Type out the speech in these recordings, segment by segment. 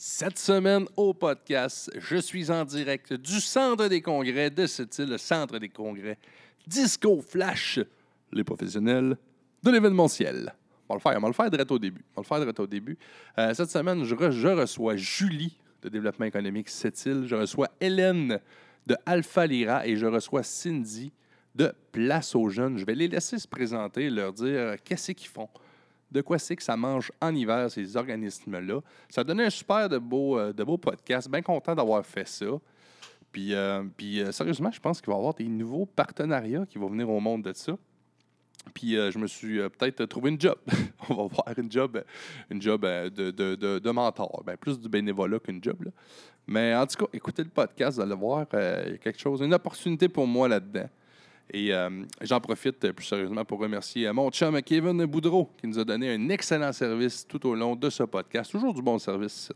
Cette semaine au podcast, je suis en direct du centre des congrès de cette île, le centre des congrès Disco Flash, les professionnels de l'événementiel. On va le faire, on va le faire direct au début. On le direct au début. Euh, cette semaine, je, re- je reçois Julie de développement économique cette île, je reçois Hélène de Alpha Lira et je reçois Cindy de Place aux Jeunes. Je vais les laisser se présenter, leur dire qu'est-ce qu'ils font de quoi c'est que ça mange en hiver, ces organismes-là. Ça donnait un super de beau, euh, de beau podcast. Bien content d'avoir fait ça. Puis, euh, puis euh, sérieusement, je pense qu'il va y avoir des nouveaux partenariats qui vont venir au monde de ça. Puis euh, je me suis peut-être trouvé une job. On va voir une job, une job de, de, de, mentor. Ben, plus du bénévolat qu'une job. Mais en tout cas, écoutez le podcast, vous allez voir, il y a quelque chose, une opportunité pour moi là-dedans. Et euh, j'en profite euh, plus sérieusement pour remercier euh, mon chum Kevin Boudreau qui nous a donné un excellent service tout au long de ce podcast. Toujours du bon service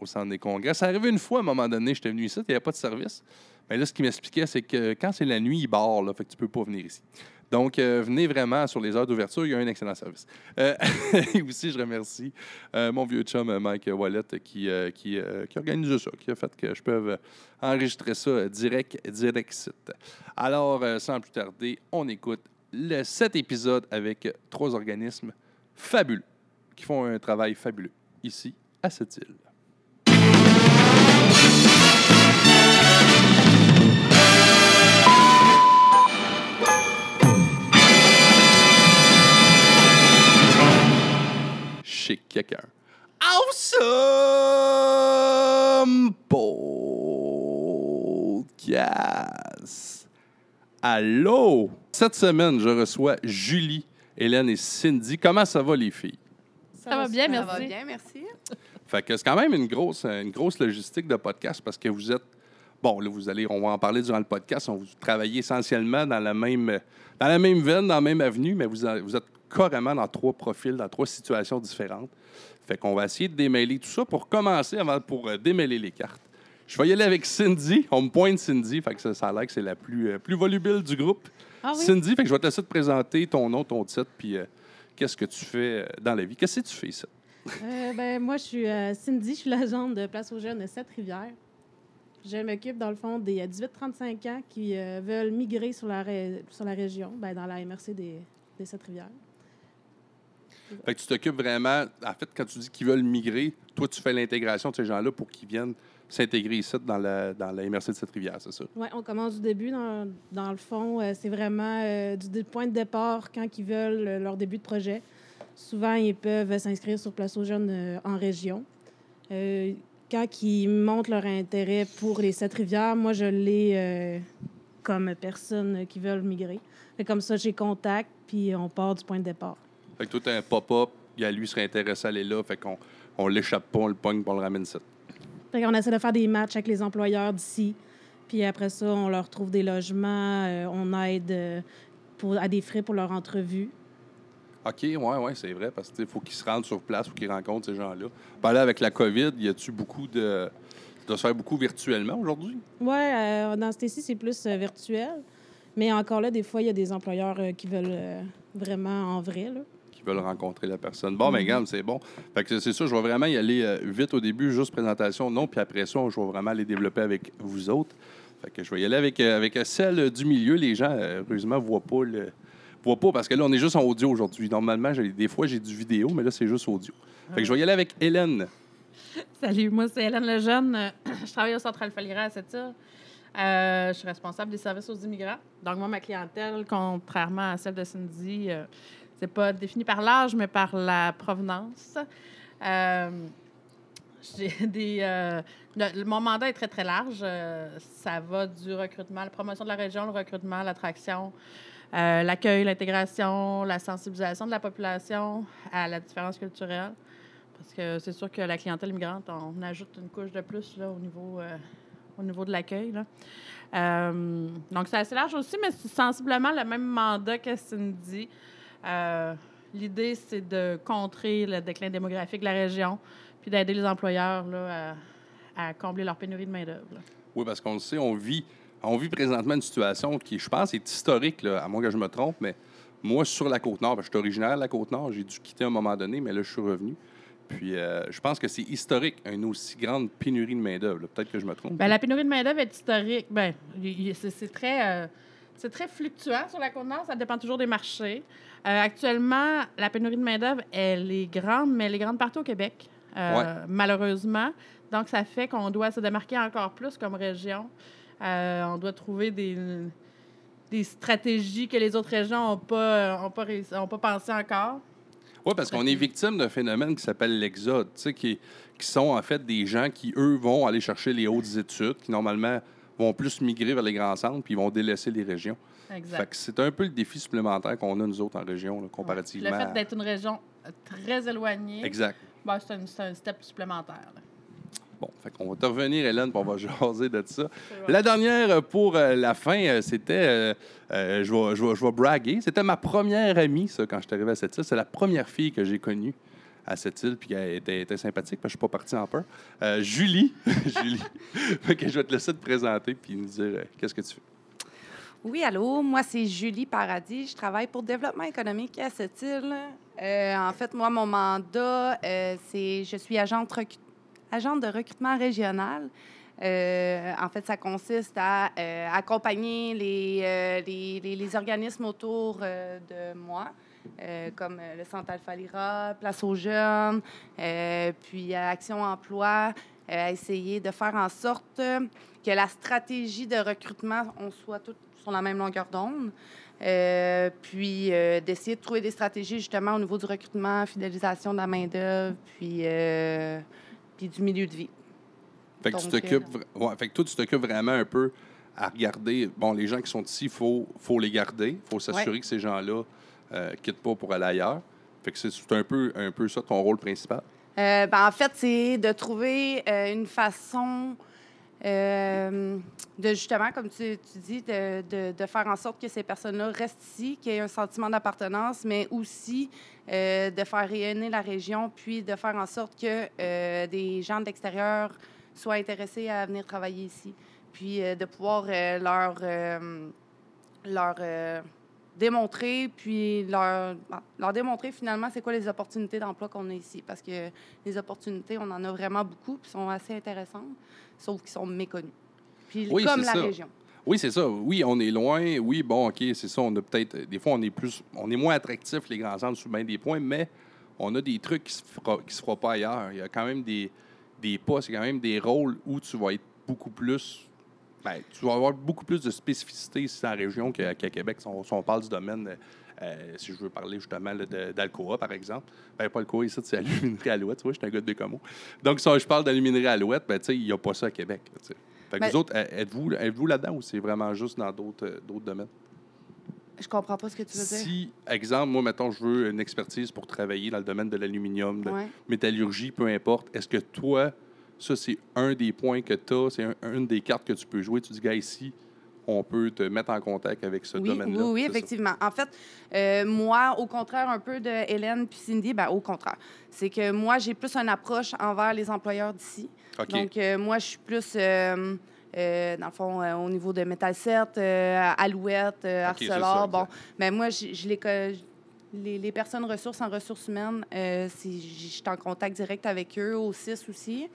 au centre des congrès. Ça arrivé une fois à un moment donné, j'étais venu ici, il n'y avait pas de service. Mais là, ce qu'il m'expliquait, c'est que quand c'est la nuit, il barre, là, fait que tu peux pas venir ici. Donc, euh, venez vraiment sur les heures d'ouverture, il y a un excellent service. Euh, et aussi, je remercie euh, mon vieux chum Mike Wallet qui, qui, qui organise ça, qui a fait que je peux enregistrer ça direct, direct site. Alors, sans plus tarder, on écoute cet épisode avec trois organismes fabuleux qui font un travail fabuleux ici à cette île. Chez quelqu'un. Awesome Podcast. Allô? Cette semaine, je reçois Julie, Hélène et Cindy. Comment ça va, les filles? Ça va bien, Ça merci. va bien, merci. Fait que c'est quand même une grosse, une grosse logistique de podcast parce que vous êtes. Bon, là, vous allez, on va en parler durant le podcast. On vous travaillez essentiellement dans la même, dans la même veine, dans la même avenue, mais vous êtes carrément dans trois profils, dans trois situations différentes. Fait qu'on va essayer de démêler tout ça pour commencer, avant pour euh, démêler les cartes. Je vais y aller avec Cindy. On me pointe Cindy, fait que ça, ça a l'air que c'est la plus, euh, plus volubile du groupe. Ah oui? Cindy, fait que je vais te laisser te présenter ton nom, ton titre, puis euh, qu'est-ce que tu fais dans la vie? Qu'est-ce que tu fais, ça? Euh, ben, moi, je suis Cindy, je suis l'agente de Place aux Jeunes de Sept-Rivières. Je m'occupe, dans le fond, des euh, 18-35 ans qui veulent migrer sur la, ré- sur la région, ben, dans la MRC des, des Sept-Rivières. Fait que tu t'occupes vraiment, en fait, quand tu dis qu'ils veulent migrer, toi, tu fais l'intégration de ces gens-là pour qu'ils viennent s'intégrer ici dans la, dans la de cette rivière, c'est ça? Oui, on commence du début. Dans, dans le fond, euh, c'est vraiment euh, du point de départ quand ils veulent euh, leur début de projet. Souvent, ils peuvent s'inscrire sur Place aux Jeunes en région. Quand ils montrent leur intérêt pour les Sept-Rivières, moi, je l'ai comme personne qui veulent migrer. Fait comme ça, j'ai contact, puis on part du point de départ. Fait que toi, t'as un pop-up, il y a lui serait intéressé à aller là, fait qu'on on l'échappe pas, on le pogne, on le ramène ici. Fait qu'on essaie de faire des matchs avec les employeurs d'ici. Puis après ça, on leur trouve des logements, euh, on aide euh, pour, à des frais pour leur entrevue. OK, ouais, ouais, c'est vrai, parce qu'il faut qu'ils se rendent sur place, faut qu'ils rencontrent ces gens-là. Ben là, avec la COVID, y a-tu beaucoup de. Ça doit se faire beaucoup virtuellement aujourd'hui? Oui, dans ce cas-ci, c'est plus euh, virtuel. Mais encore là, des fois, il y a des employeurs euh, qui veulent euh, vraiment en vrai. Là. Qui veulent rencontrer la personne. Bon, mais regarde, c'est bon. Fait que c'est ça, je vais vraiment y aller euh, vite au début, juste présentation, non, puis après ça, je vais vraiment les développer avec vous autres. Fait que je vais y aller avec, euh, avec celle du milieu. Les gens, euh, heureusement, ne voient pas le. voient pas parce que là, on est juste en audio aujourd'hui. Normalement, des fois, j'ai du vidéo, mais là, c'est juste audio. Fait que je vais y aller avec Hélène. Salut, moi c'est Hélène Lejeune. Je travaille au Centre Alpha Lira à cette. Euh, je suis responsable des services aux immigrants. Donc, moi, ma clientèle, contrairement à celle de Cindy, euh, c'est pas défini par l'âge, mais par la provenance. Euh, des, euh, mon mandat est très, très large. Euh, ça va du recrutement, la promotion de la région, le recrutement, l'attraction, l'accueil, l'intégration, la sensibilisation de la population à la différence culturelle. Parce que c'est sûr que la clientèle immigrante, on ajoute une couche de plus là, au, niveau, au niveau de l'accueil. donc, c'est assez large aussi, mais c'est sensiblement le même mandat que Cindy. Euh, L'idée, c'est de contrer le déclin démographique de la région, puis d'aider les employeurs là, à, à combler leur pénurie de main-d'œuvre. Oui, parce qu'on le sait, on vit, on vit présentement une situation qui, je pense, est historique, là, à moins que je me trompe, mais moi, sur la Côte-Nord, je suis originaire de la Côte-Nord, j'ai dû quitter à un moment donné, mais là, je suis revenu. Puis euh, je pense que c'est historique, une aussi grande pénurie de main-d'œuvre. Peut-être que je me trompe. Ben, la pénurie de main-d'œuvre est historique. C'est c'est très, euh, c'est très fluctuant sur la Côte-Nord. Ça dépend toujours des marchés. Euh, actuellement, la pénurie de main-d'œuvre, elle est grande, mais elle est grande partout au Québec, euh, malheureusement. Donc, ça fait qu'on doit se démarquer encore plus comme région. Euh, on doit trouver des, des stratégies que les autres régions n'ont pas, ont pas, réussi- ont pas pensé encore. Oui, parce qu'on est victime d'un phénomène qui s'appelle l'exode, qui, qui sont en fait des gens qui, eux, vont aller chercher les hautes études, qui normalement vont plus migrer vers les grands centres, puis ils vont délaisser les régions. Exact. c'est un peu le défi supplémentaire qu'on a, nous autres, en région, là, comparativement. Le fait d'être une région euh, très éloignée, Exact. ben, c'est un, un step supplémentaire. là. Bon, fait qu'on va te revenir, Hélène, puis on va jaser de ça. La dernière euh, pour euh, la fin, euh, c'était, euh, je vais je vais- je vais braguer, c'était ma première amie, ça, quand je suis arrivé à cette île. C'est la première fille que j'ai connue à cette île, puis elle était, sympathique, parce que je suis pas parti en peur. Euh, Julie, Julie, que je vais te laisser te présenter, puis nous dire euh, qu'est-ce que tu fais. Oui, allô, moi c'est Julie Paradis. Je travaille pour Développement économique à cette île. Euh, en fait, moi, mon mandat, euh, c'est je suis agente, de recrutement régional. En fait, ça consiste à accompagner les, les, les- organismes autour de moi, euh, comme euh, le Centre Alpha Lira, Place aux jeunes, euh, puis Action Emploi, euh, à essayer de faire en sorte que la stratégie de recrutement, on soit tous sur la même longueur d'onde. Euh, puis d'essayer de trouver des stratégies justement au niveau du recrutement, fidélisation de la main-d'œuvre, puis, puis du milieu de vie. Fait que, tu t'occupes, ouais, fait que toi, tu t'occupes vraiment un peu à regarder, bon, les gens qui sont ici, il faut, faut les garder, il faut s'assurer que ces gens-là ne quittent pas pour aller ailleurs. Fait que c'est un peu, un peu ça ton rôle principal. Euh, ben, en fait, c'est de trouver euh, une façon euh, de justement, comme tu, tu dis, de, de- de faire en sorte que ces personnes-là restent ici, qu'il y ait un sentiment d'appartenance, mais aussi euh, de faire rayonner la région, puis de faire en sorte que euh, des gens de l'extérieur soient intéressés à venir travailler ici, puis euh, de pouvoir euh, leur, euh, leur euh, démontrer, puis leur, ben, leur démontrer finalement c'est quoi les opportunités d'emploi qu'on a ici. Parce que les opportunités, on en a vraiment beaucoup, puis sont assez intéressantes, sauf qu'ils sont méconnues. Puis Oui, comme c'est la ça. région. Oui, c'est ça. Oui, on est loin. Oui, bon, OK, c'est ça. On a peut-être. Des fois, on est plus. On est moins attractif, les grands centres, sous bien des points, mais on a des trucs qui se fera, qui se feront pas ailleurs. Il y a quand même des, des postes, il y a quand même des rôles où tu vas être beaucoup plus. Ben, tu vas avoir beaucoup plus de spécificité ici la région qu'à Québec. Si on, si on parle du domaine, euh, euh, si je veux parler justement d'Alcoa, par exemple, ben, pas Alcoa ici, c'est Aluminerie Alouette. Tu vois, je suis un gars de Bécomo. Donc, si je parle d'Aluminerie Alouette, ben, tu sais, il n'y a pas ça à Québec. là. Fait que Ben- vous autres, euh, êtes-vous êtes-vous là-dedans ou c'est vraiment juste dans d'autres d'autres domaines? Je comprends pas ce que tu veux dire. Si, exemple, moi, mettons, je veux une expertise pour travailler dans le domaine de l'aluminium, de Ouais. métallurgie, peu importe, est-ce que toi, ça, c'est un des points que tu as, c'est un- une des cartes que tu peux jouer? Tu dis, gars, ici, on peut te mettre en contact avec ce Oui, domaine-là. oui, oui, ça? effectivement. En fait, euh, moi, au contraire un peu de Hélène puis Cindy, ben, au contraire. C'est que moi, j'ai plus une approche envers les employeurs d'ici. Donc, euh, moi, je suis plus, euh, dans le fond, au niveau de Metal 7, euh, Alouette, Arcelor. ça, bon, mais moi, je, je les, les, les personnes ressources en ressources humaines, euh, je suis en contact direct avec eux, au CIS aussi.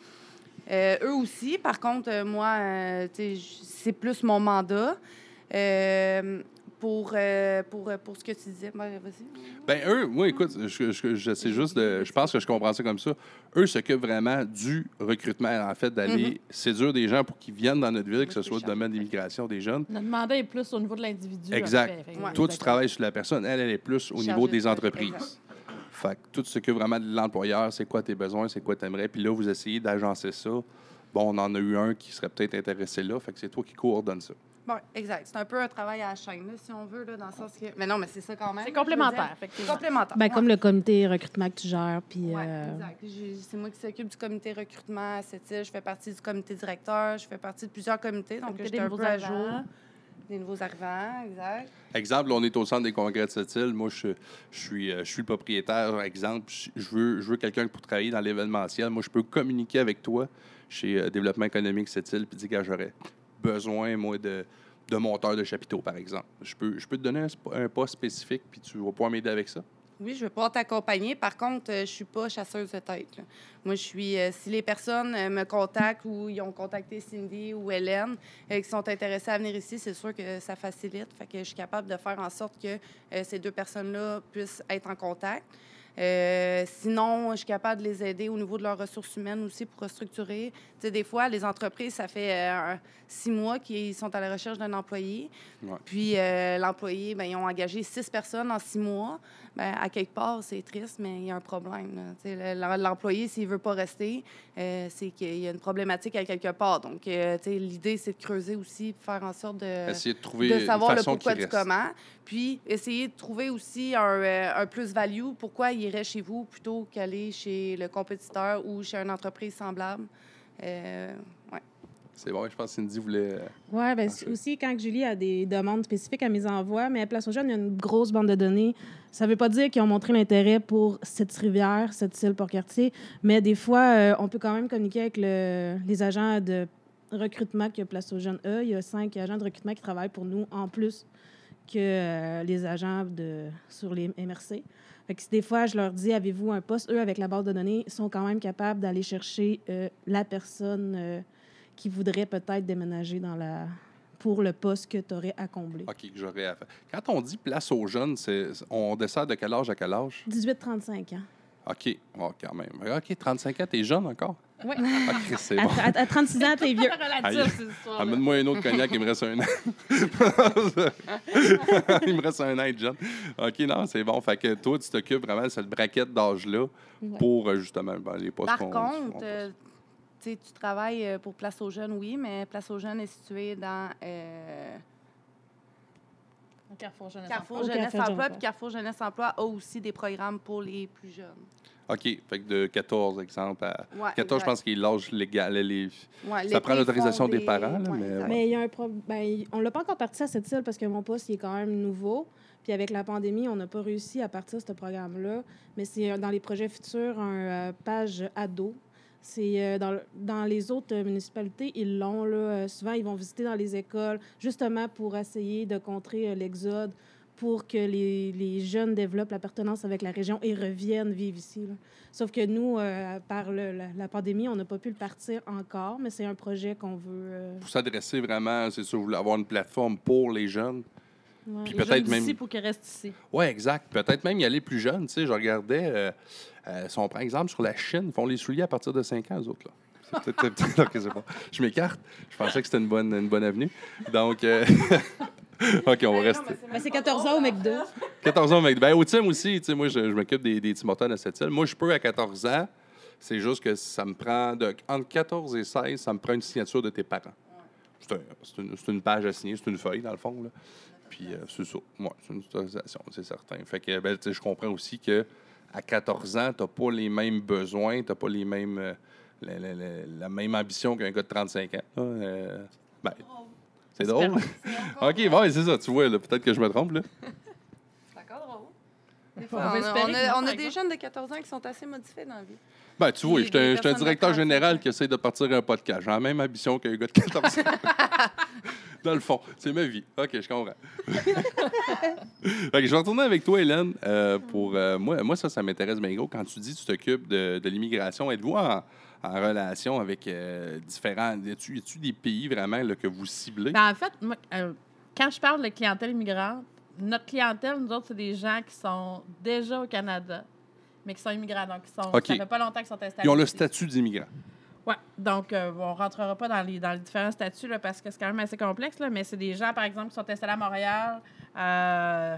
Euh, eux aussi, par contre, euh, moi, euh, c'est plus mon mandat. Euh, pour, euh, pour, pour ce que tu disais, Ben, vas-y. Ben, eux, moi, écoute, je, je, je sais juste de. Je pense que je comprends ça comme ça. Eux s'occupent vraiment du recrutement, en fait, d'aller séduire des gens pour qu'ils viennent dans notre ville, que ce soit le domaine d'immigration des jeunes. Notre mandat est plus au niveau de l'individu. Exact. Fait Ouais. Toi, tu travailles sur la personne. Elle, elle est plus au Chargée niveau de des entreprises. Fait que tout ce que vraiment de l'employeur, c'est quoi tes besoins, c'est quoi tu aimerais. Puis là, vous essayez d'agencer ça. Bon, on en a eu un qui serait peut-être intéressé là. Fait que c'est toi qui coordonne ça. Bon, exact. C'est un peu un travail à la chaîne, là, si on veut, là, dans le sens que. Mais non, mais c'est ça quand même. C'est complémentaire, effectivement. Complémentaire. Ben, ouais. comme le comité recrutement que tu gères, puis... Ouais, euh, exact. C'est moi qui s'occupe du comité recrutement à cette île. Je fais partie du comité directeur. Je fais partie de plusieurs comités. Donc, Comité j'étais des un peu à jour. Des nouveaux arrivants, exact. Exemple, on est au centre des congrès de cette île. Moi, je, je suis, euh, je suis le propriétaire, exemple. Je veux, je veux quelqu'un pour travailler dans l'événementiel. Moi, je peux communiquer avec toi chez euh, Développement économique cette île puis dire que j'aurais besoin, moi, de, de monteur de chapiteaux, par exemple. Je peux, je peux te donner un, un poste spécifique puis tu vas pouvoir m'aider avec ça? Oui, je vais pouvoir t'accompagner. Par contre, euh, je suis pas chasseuse de tête. Moi, je suis. euh, si les personnes euh, me contactent ou ils ont contacté Cindy ou Hélène euh, qui sont intéressées à venir ici, c'est sûr que ça facilite. Fait que je suis capable de faire en sorte que ces deux personnes-là puissent être en contact. Euh, sinon, je suis capable de les aider au niveau de leurs ressources humaines aussi pour restructurer. Tu sais, des fois, les entreprises, ça fait euh, six mois qu'ils sont à la recherche d'un employé. Ouais. Puis euh, l'employé, ben, ils ont engagé six personnes en six mois. Ben, à quelque part, c'est triste, mais il y a un problème. Tu sais, L'employé, s'il ne veut pas rester, c'est qu'il y a une problématique à quelque part. Donc, tu sais, l'idée, c'est de creuser aussi, de faire en sorte de Essayer de trouver de savoir une le pourquoi du comment, puis essayer de trouver aussi un, un plus-value, pourquoi il irait chez vous plutôt qu'aller chez le compétiteur ou chez une entreprise semblable. Euh, ouais. C'est bon, je pense que Cindy voulait. euh, Oui, ben, aussi, quand Julie a des demandes spécifiques à mes envois, mais à Place aux Jeunes, il y a une grosse bande de données. Ça ne veut pas dire qu'ils ont montré l'intérêt pour cette rivière, cette île Port-Cartier, mais des fois, euh, on peut quand même communiquer avec le- les agents de recrutement que Place aux Jeunes a. Il y a cinq agents de recrutement qui travaillent pour nous en plus que euh, les agents de, sur les MRC. Fait que des fois, je leur dis, avez-vous un poste? Eux, avec la base de données, sont quand même capables d'aller chercher euh, la personne euh, qui voudrait peut-être déménager dans la pour le poste que tu aurais à combler. OK, que j'aurais à faire. Quand on dit place aux jeunes, on dessert de quel âge à quel âge? 18-35 ans. OK, oh, quand même. OK, 35 ans, t'es jeune encore? Oui. OK, c'est À, bon. à- à 36 ans, t'es vieux. Relatif, cette histoire Amène-moi un autre cognac, il me reste un an. il me reste un an de jeune. OK, non, c'est bon. Fait que toi, tu t'occupes vraiment de cette braquette d'âge-là Ouais. pour euh, justement ben, les postes Par qu'on- contre, euh, tu sais, tu travailles euh, pour Place aux Jeunes, oui, mais Place aux Jeunes est située dans euh, Carrefour Jeunesse Carrefour Emploi. Jeunesse Carrefour Jeunesse Emploi. Emploi. Puis Carrefour Jeunesse Emploi a aussi des programmes pour les plus jeunes. OK, fait que de 14, exemple, à... Ouais, 14, je pense qu'il est l'âge légal. Les... Ouais, Ça prend l'autorisation des parents, là, ouais, mais il y a un problème. Ben, on l'a pas encore parti à cette île parce que mon poste il est quand même nouveau. Puis avec la pandémie, on n'a pas réussi à partir de ce programme-là. Mais c'est dans les projets futurs, un euh, page ado. C'est euh, dans, dans les autres municipalités, ils l'ont. Euh, souvent, ils vont visiter dans les écoles, justement pour essayer de contrer euh, l'exode, pour que les, les jeunes développent l'appartenance avec la région et reviennent vivre ici. Sauf que nous, par le- la, la pandémie, on n'a pas pu le partir encore, mais c'est un projet qu'on veut. euh, Pour s'adresser vraiment, c'est sûr, vous voulez avoir une plateforme pour les jeunes. Ouais. Puis peut-être même- pour qu'ils restent ici. Oui, exact. Peut-être même y aller plus jeune. Tu sais, je regardais, euh, euh, si on prend exemple sur la Chine, ils font les souliers à partir de 5 ans, eux autres. Là. C'est peut-être- c'est bon. Je m'écarte. Je pensais que c'était une bonne, une bonne avenue. Donc, euh, OK, on va rester. Ben, c'est 14 ans au McDo. 14 ans, mec. Ben, au team aussi, tu sais, moi, je, je m'occupe des, des petits moteurs de cette île. Moi, je peux à 14 ans. C'est juste que ça me prend, de, entre 14 et 16, ça me prend une signature de tes parents. C'est un- c'est une, c'est une page à signer, c'est une feuille, dans le fond. Là. Puis, euh, c'est ça. Ouais, c'est une autorisation, c'est certain. Fait que, ben, je comprends aussi que à 14 ans, tu n'as pas les mêmes besoins, tu n'as pas les mêmes, euh, la, la- la- la même ambition qu'un gars de 35 ans. Euh, ben, c'est drôle. OK, bon, c'est ça, tu vois, là, peut-être que je me trompe. Là. C'est encore drôle. Des On fois, va on, a, on a- on des jeunes de 14 ans qui sont assez modifiés dans la vie. Ben, tu vois, je suis un, directeur 35 général qui essaie de partir un podcast. J'ai la même ambition qu'un gars de 14 ans. Dans le fond, c'est ma vie. OK, je comprends. Que je vais retourner avec toi, Hélène. euh, pour, euh, moi, moi, ça, ça m'intéresse bien gros. Quand tu dis que tu t'occupes de, de l'immigration, êtes-vous en, en relation avec euh, différents... Y a-tu des pays vraiment là, que vous ciblez? Ben, en fait, moi, quand je parle de clientèle immigrante, notre clientèle, nous autres, c'est des gens qui sont déjà au Canada, mais qui sont immigrants. Donc, qui sont, ça fait pas longtemps qu'ils sont installés. Ils ont le statut d'immigrant. Oui, donc euh, on ne rentrera pas dans les, dans les différents statuts là, parce que c'est quand même assez complexe, là, mais c'est des gens, par exemple, qui sont installés à Montréal. euh,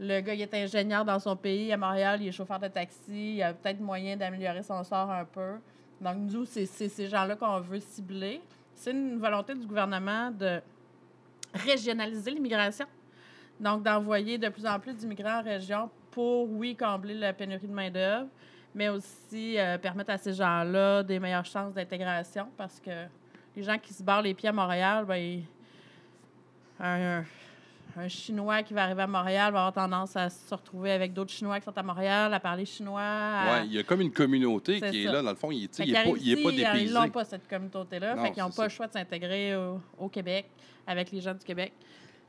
le gars, il est ingénieur dans son pays. À Montréal, il est chauffeur de taxi. Il a peut-être moyen d'améliorer son sort un peu. Donc, nous, c'est c'est ces gens-là qu'on veut cibler. C'est une volonté du gouvernement de régionaliser l'immigration. Donc, d'envoyer de plus en plus d'immigrants en région pour, oui, combler la pénurie de main-d'œuvre, mais aussi euh, permettre à ces gens-là des meilleures chances d'intégration parce que les gens qui se barrent les pieds à Montréal, ben, ils- un, un Chinois qui va arriver à Montréal va avoir tendance à se retrouver avec d'autres Chinois qui sont à Montréal, à parler chinois. à- Ouais, il y a comme une communauté qui est là. Dans le fond, il n'est il pas, il est pas ici, ils- dépaysé. Ils n'ont pas cette communauté-là. Fait qu'ils n'ont pas ça. le choix de s'intégrer au, au Québec avec les gens du Québec.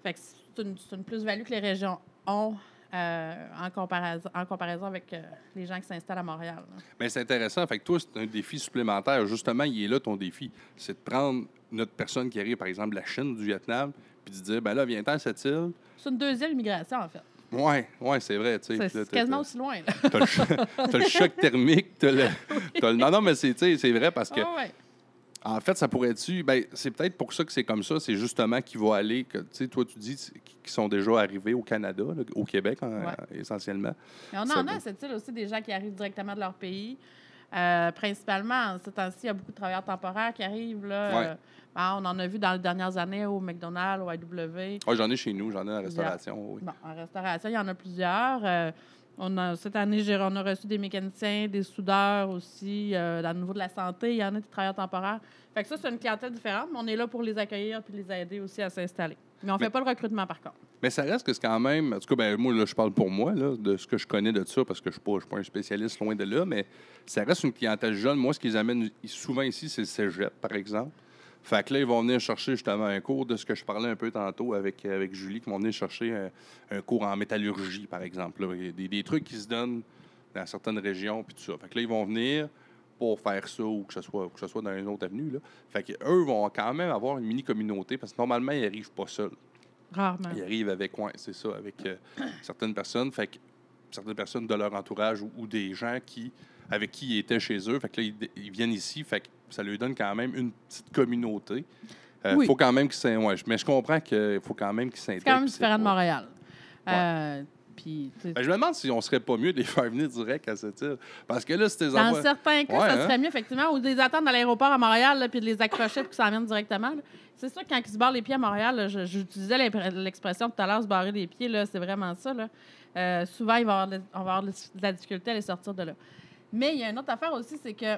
Fait que c'est une, c'est une plus-value que les régions ont euh, en, comparaison, en comparaison avec euh, les gens qui s'installent à Montréal. là. Mais c'est intéressant. Fait que toi, c'est un défi supplémentaire. Justement, il est là ton défi. C'est de prendre notre personne qui arrive, par exemple, de la Chine, du Vietnam, puis de dire, ben là, viens-t'en à cette île. C'est une deuxième immigration, en fait. Ouais, ouais, c'est vrai. tu. C'est quasiment aussi loin. là. T'as le, choc thermique, t'as le, t'as le- Non, non, mais c'est, tu vrai parce que, Ah ouais. En fait, ça pourrait être. Ben, c'est peut-être pour ça que c'est comme ça. C'est justement qu'ils vont aller. que, Tu sais, toi, tu dis qu'ils sont déjà arrivés au Canada, là, au Québec, Ouais. essentiellement. Mais on en a cette île aussi des gens qui arrivent directement de leur pays. Euh, principalement, en ce temps-ci, il y a beaucoup de travailleurs temporaires qui arrivent. Là. Ouais. Euh, ben, on en a vu dans les dernières années au McDonald's, au IW. Ouais, j'en ai chez nous, j'en ai en restauration. oui. Bon, en restauration, il y en a plusieurs. Euh, on a, cette année, on a reçu des mécaniciens, des soudeurs aussi. Euh, dans le niveau de la santé, il y en a des travailleurs temporaires. Fait que ça, c'est une clientèle différente, mais on est là pour les accueillir puis les aider aussi à s'installer. Mais on ne fait pas le recrutement, par contre. Mais ça reste que c'est quand même. En tout cas, ben, moi, là, je parle pour moi, là, de ce que je connais de ça, parce que je ne suis, suis pas un spécialiste loin de là, mais ça reste une clientèle jeune. Moi, ce qu'ils amènent souvent ici, c'est le cégep, par exemple. Fait que là, ils vont venir chercher justement un cours de ce que je parlais un peu tantôt avec, avec Julie, qui vont venir chercher un, un cours en métallurgie, par exemple. là. Il y a Des, des trucs qui se donnent dans certaines régions, puis tout ça. Fait que là, ils vont venir pour faire ça ou que ce soit, que ce soit dans une autre avenue. Là. Fait qu'eux vont quand même avoir une mini-communauté, parce que normalement, ils n'arrivent pas seuls. Rarement. Ils arrivent avec, ouais, c'est ça, avec euh, certaines personnes, fait que certaines personnes de leur entourage ou, ou des gens qui, avec qui ils étaient chez eux, fait que là, ils, ils viennent ici, fait que ça leur donne quand même une petite communauté. Il Oui. faut quand même qu'ils ouais, mais je comprends qu'il faut quand même qu'ils s'intègrent. C'est quand même différent de Montréal. Euh, puis, Ben, je me demande si on serait pas mieux de les faire venir direct à cette île. Parce que là, c'était des Dans envois- certains cas, Ouais, ça hein? serait mieux, effectivement, ou de les attendre à l'aéroport à Montréal, là, puis de les accrocher pour qu'ils s'en viennent directement. C'est sûr que quand ils se barrent les pieds à Montréal, j'utilisais l'expression tout à l'heure, se barrer les pieds, là, c'est vraiment ça. Là. Euh, souvent, il va avoir de- on va avoir de la difficulté à les sortir de là. Mais il y a une autre affaire aussi, c'est que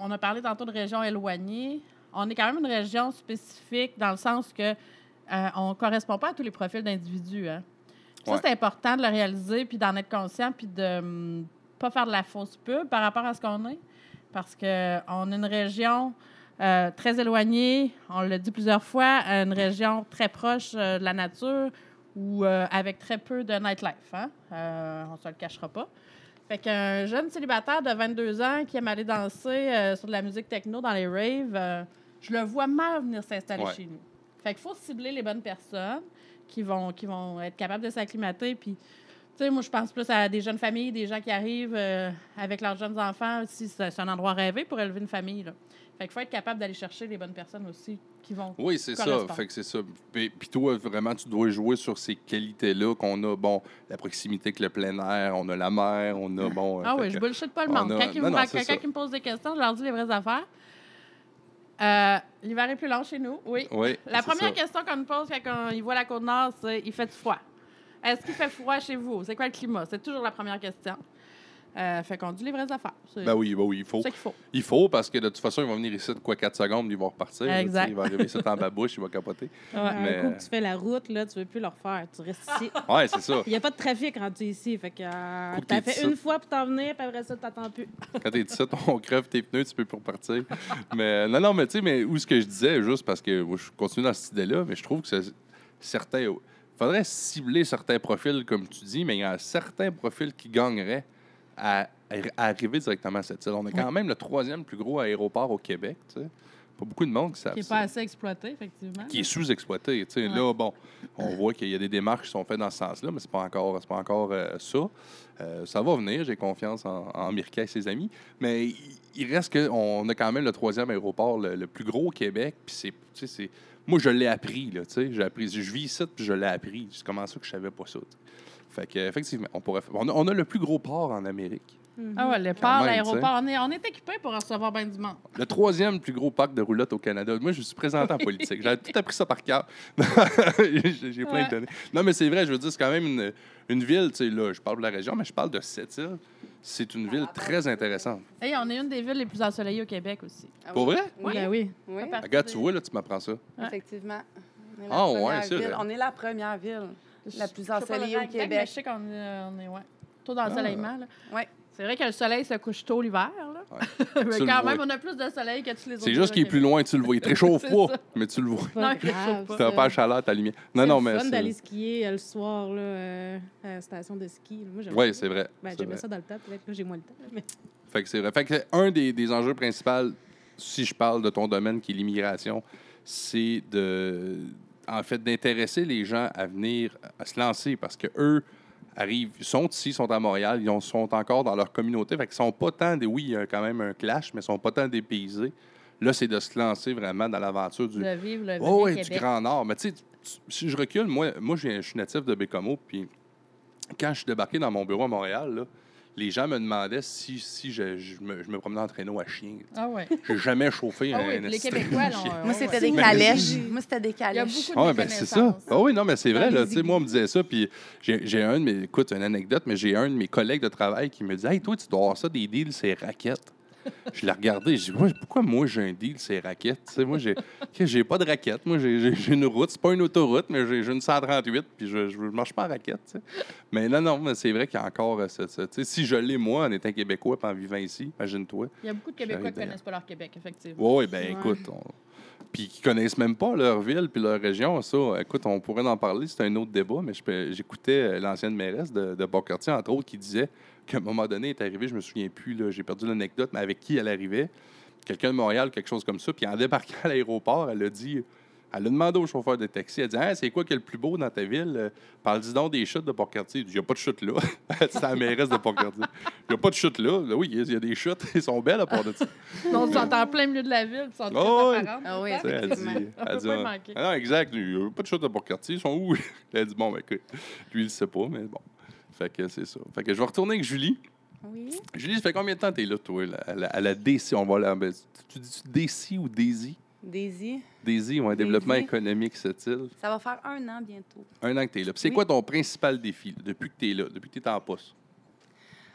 on a parlé tantôt de régions éloignées. On est quand même une région spécifique dans le sens que euh, on ne correspond pas à tous les profils d'individus. Hein. Ça, c'est important de le réaliser, puis d'en être conscient, puis de ne pas faire de la fausse pub par rapport à ce qu'on est. Parce qu'on est une région euh, très éloignée, on l'a dit plusieurs fois, une région très proche euh, de la nature ou euh, avec très peu de nightlife. Hein? Euh, on ne se le cachera pas. Fait qu'un jeune célibataire de 22 ans qui aime aller danser euh, sur de la musique techno dans les raves, euh, je le vois mal venir s'installer Ouais. chez nous. Fait qu'il faut cibler les bonnes personnes qui vont, qui vont être capables de s'acclimater. Puis, tu sais, moi, je pense plus à des jeunes familles, des gens qui arrivent euh, avec leurs jeunes enfants. Si c'est c'est un endroit rêvé pour élever une famille. Là. Fait qu'il faut être capable d'aller chercher les bonnes personnes aussi qui vont. Oui, c'est ça. Fait que c'est ça. Puis, puis toi, vraiment, tu dois jouer sur ces qualités-là qu'on a. Bon, la proximité avec le plein air, on a la mer, on a, bon... Ah oui, je bullshit pas le on monde. a- Quand, ils non, me, non, quand ils me posent des questions, je leur dis les vraies affaires. Euh, L'hiver est plus long chez nous, oui. Oui, La première ça. question qu'on nous pose quand on- ils voient la côte nord, c'est il fait froid? Est-ce qu'il fait froid chez vous? C'est quoi le climat? C'est toujours la première question. Euh, fait qu'on dit les vraies affaires. C'est Ben oui, ben oui, il faut. ça qu'il faut. Il faut, parce que de toute façon, ils vont venir ici de quoi 4 secondes, ils vont repartir. là, Exact. tu sais, Il va arriver ici en babouche, il va capoter. Mais- Un coup que tu fais la route, là, tu veux plus le refaire. Tu restes ici. Ouais, c'est ça. Il n'y a pas de trafic rendu ici. Fait que euh, t'as fait une fois pour t'en venir, puis après ça, t'attends plus. Quand t'es ici, on crève tes pneus, tu peux plus repartir. mais non, non, mais tu sais, mais où ce que je disais, juste parce que moi, je continue dans cette idée-là, mais je trouve que c'est certains. Il faudrait cibler certains profils, comme tu dis, mais il y a certains profils qui gagneraient à, à arriver directement à cette île. On est quand même le troisième plus gros aéroport au Québec, tu sais. Pas beaucoup de monde qui savent Qui n'est pas assez exploité, effectivement. qui est sous-exploité. Ouais. Là, bon, on voit qu'il y a des démarches qui sont faites dans ce sens-là, mais c'est pas encore, c'est pas encore euh, ça. Euh, ça va venir, j'ai confiance en, en Mirka et ses amis. Mais il, il reste qu'on a quand même le troisième aéroport le, le plus gros au Québec. Puis c'est, moi, je l'ai appris, là, tu sais. J'ai appris, je vis ici, puis je l'ai appris. C'est comment ça que je savais pas ça. Fait que, effectivement, on pourrait faire- on a, on a le plus gros port en Amérique. Ah ouais, le port, l'aéroport, on est, on est équipé pour recevoir bien du monde. Le troisième plus gros parc de roulotte au Canada. Moi, je suis présenté en politique. J'ai tout appris ça par cœur. J'ai j'ai plein Ouais. de données. Non, mais c'est vrai, je veux dire, c'est quand même une, une ville, tu sais, là, je parle de la région, mais je parle de cette île. C'est une ville très intéressante. Et on est une des villes les plus ensoleillées au Québec aussi. Ah Pour vrai? Oui, Ben oui. oui, Pas Regarde, tu vois, là, tu m'apprends ça. Ouais. effectivement. On est, la Ah, ouais, ville. on est la première ville. La plus pas ensoleillée au exact, Québec. mais Je sais qu'on est, on est ouais, taux d'ensoleillement. là. Ouais. C'est vrai que le soleil se couche tôt l'hiver. là. Mais Tu quand vois. même, on a plus de soleil que tous les autres. C'est juste qu'il est plus loin, tu le vois. Il te réchauffe pas, ça. mais tu le vois. Pas Non, grave, pas. Tu n'as pas la chaleur, ta lumière. Non, C'est non, mais. fun c'est- d'aller skier euh, le soir là, euh, à la station de ski. Moi, Oui, c'est vrai. Ben, J'aimais ça dans le temps. Peut-être que j'ai moins le temps. Mais... Fait que c'est vrai. Fait que un des, des enjeux principaux, si je parle de ton domaine qui est l'immigration, c'est de en fait d'intéresser les gens à venir à se lancer parce que eux arrivent, ils sont ici, ils sont à Montréal, ils ont- sont encore dans leur communauté. Fait qu'ils sont pas tant des. Oui, il y a quand même un clash, mais ils sont pas tant dépaysés. Là, c'est de se lancer vraiment dans l'aventure du, De vivre le Oh, oui, du. Grand Nord. Mais tu sais, si je recule, moi, moi je suis natif de Bécomo, puis quand je suis débarqué dans mon bureau à Montréal, là, les gens me demandaient si, si je, je me, je me promenais en traîneau à chien. Ah ouais. J'ai jamais chauffé Ah un oui, puis les Québécois, chien. là, on- Moi, c'était ouais. des calèches. Moi, c'était des Il y a calèches. beaucoup de Ah, ben c'est ça. Ah oui, non, mais c'est vrai. Là, moi, on me disait ça, puis j'ai j'ai un de mes. Écoute, une anecdote, mais j'ai un de mes collègues de travail qui me dit Hey, toi, tu dois avoir ça des deals, c'est raquettes. Je l'ai regardé, je dis Pourquoi moi, j'ai un deal, c'est raquettes? Tu sais, Moi, j'ai j'ai pas de raquette. Moi, j'ai- une route. C'est pas une autoroute, mais j'ai une 138, puis je, je marche pas en raquette. Mais non, non, mais c'est vrai qu'il y a encore. euh, tu sais, si je l'ai, moi, en étant québécois, en vivant ici, imagine-toi. Il y a beaucoup de Québécois qui J'arrive connaissent pas leur Québec, effectivement. Oui, Ouais. écoute, on- puis qui connaissent même pas leur ville puis leur région, ça, écoute, on pourrait en parler, c'est un autre débat, mais j'écoutais euh, l'ancienne mairesse de, de entre autres, qui disait qu'à un moment donné, elle est arrivée, je me souviens plus, là, j'ai perdu l'anecdote, mais avec qui elle arrivait, quelqu'un de Montréal, quelque chose comme ça, puis en débarquant à l'aéroport, elle a dit, elle a demandé au chauffeur de taxi, elle a dit, Hein, c'est quoi qui est le plus beau dans ta ville? Euh, Parle-dis donc des chutes de Port-Cartier. Il dit, il n'y a pas de chutes là. c'est la mairesse de Port-Cartier. Il n'y a pas de chutes là. Là, Oui, il y a des chutes, ils sont belles à part de ça. Non, ils sont en plein milieu de la ville, ils sont très Oh, oui. Ah oui, Tu sais, Elle dit. On elle dit, ah, manquer. ah non, exact. Il n'y a pas de chute de Port-Cartier. Ils sont où? Elle a dit, bon, ben, écoute, lui, il ne sait pas, mais bon. Fait que c'est ça. Fait que je vais retourner avec Julie. Oui. Julie, ça fait combien de temps tu es là, toi, là, à la, à la DC? On va la, ben, tu dis DC ou Daisy? Daisy, Daisy ou un Daisy. développement économique, cette-il. ça va faire un an bientôt. Un an que tu es là. Puis c'est Oui. quoi ton principal défi là, depuis que tu es là, depuis que tu es en poste?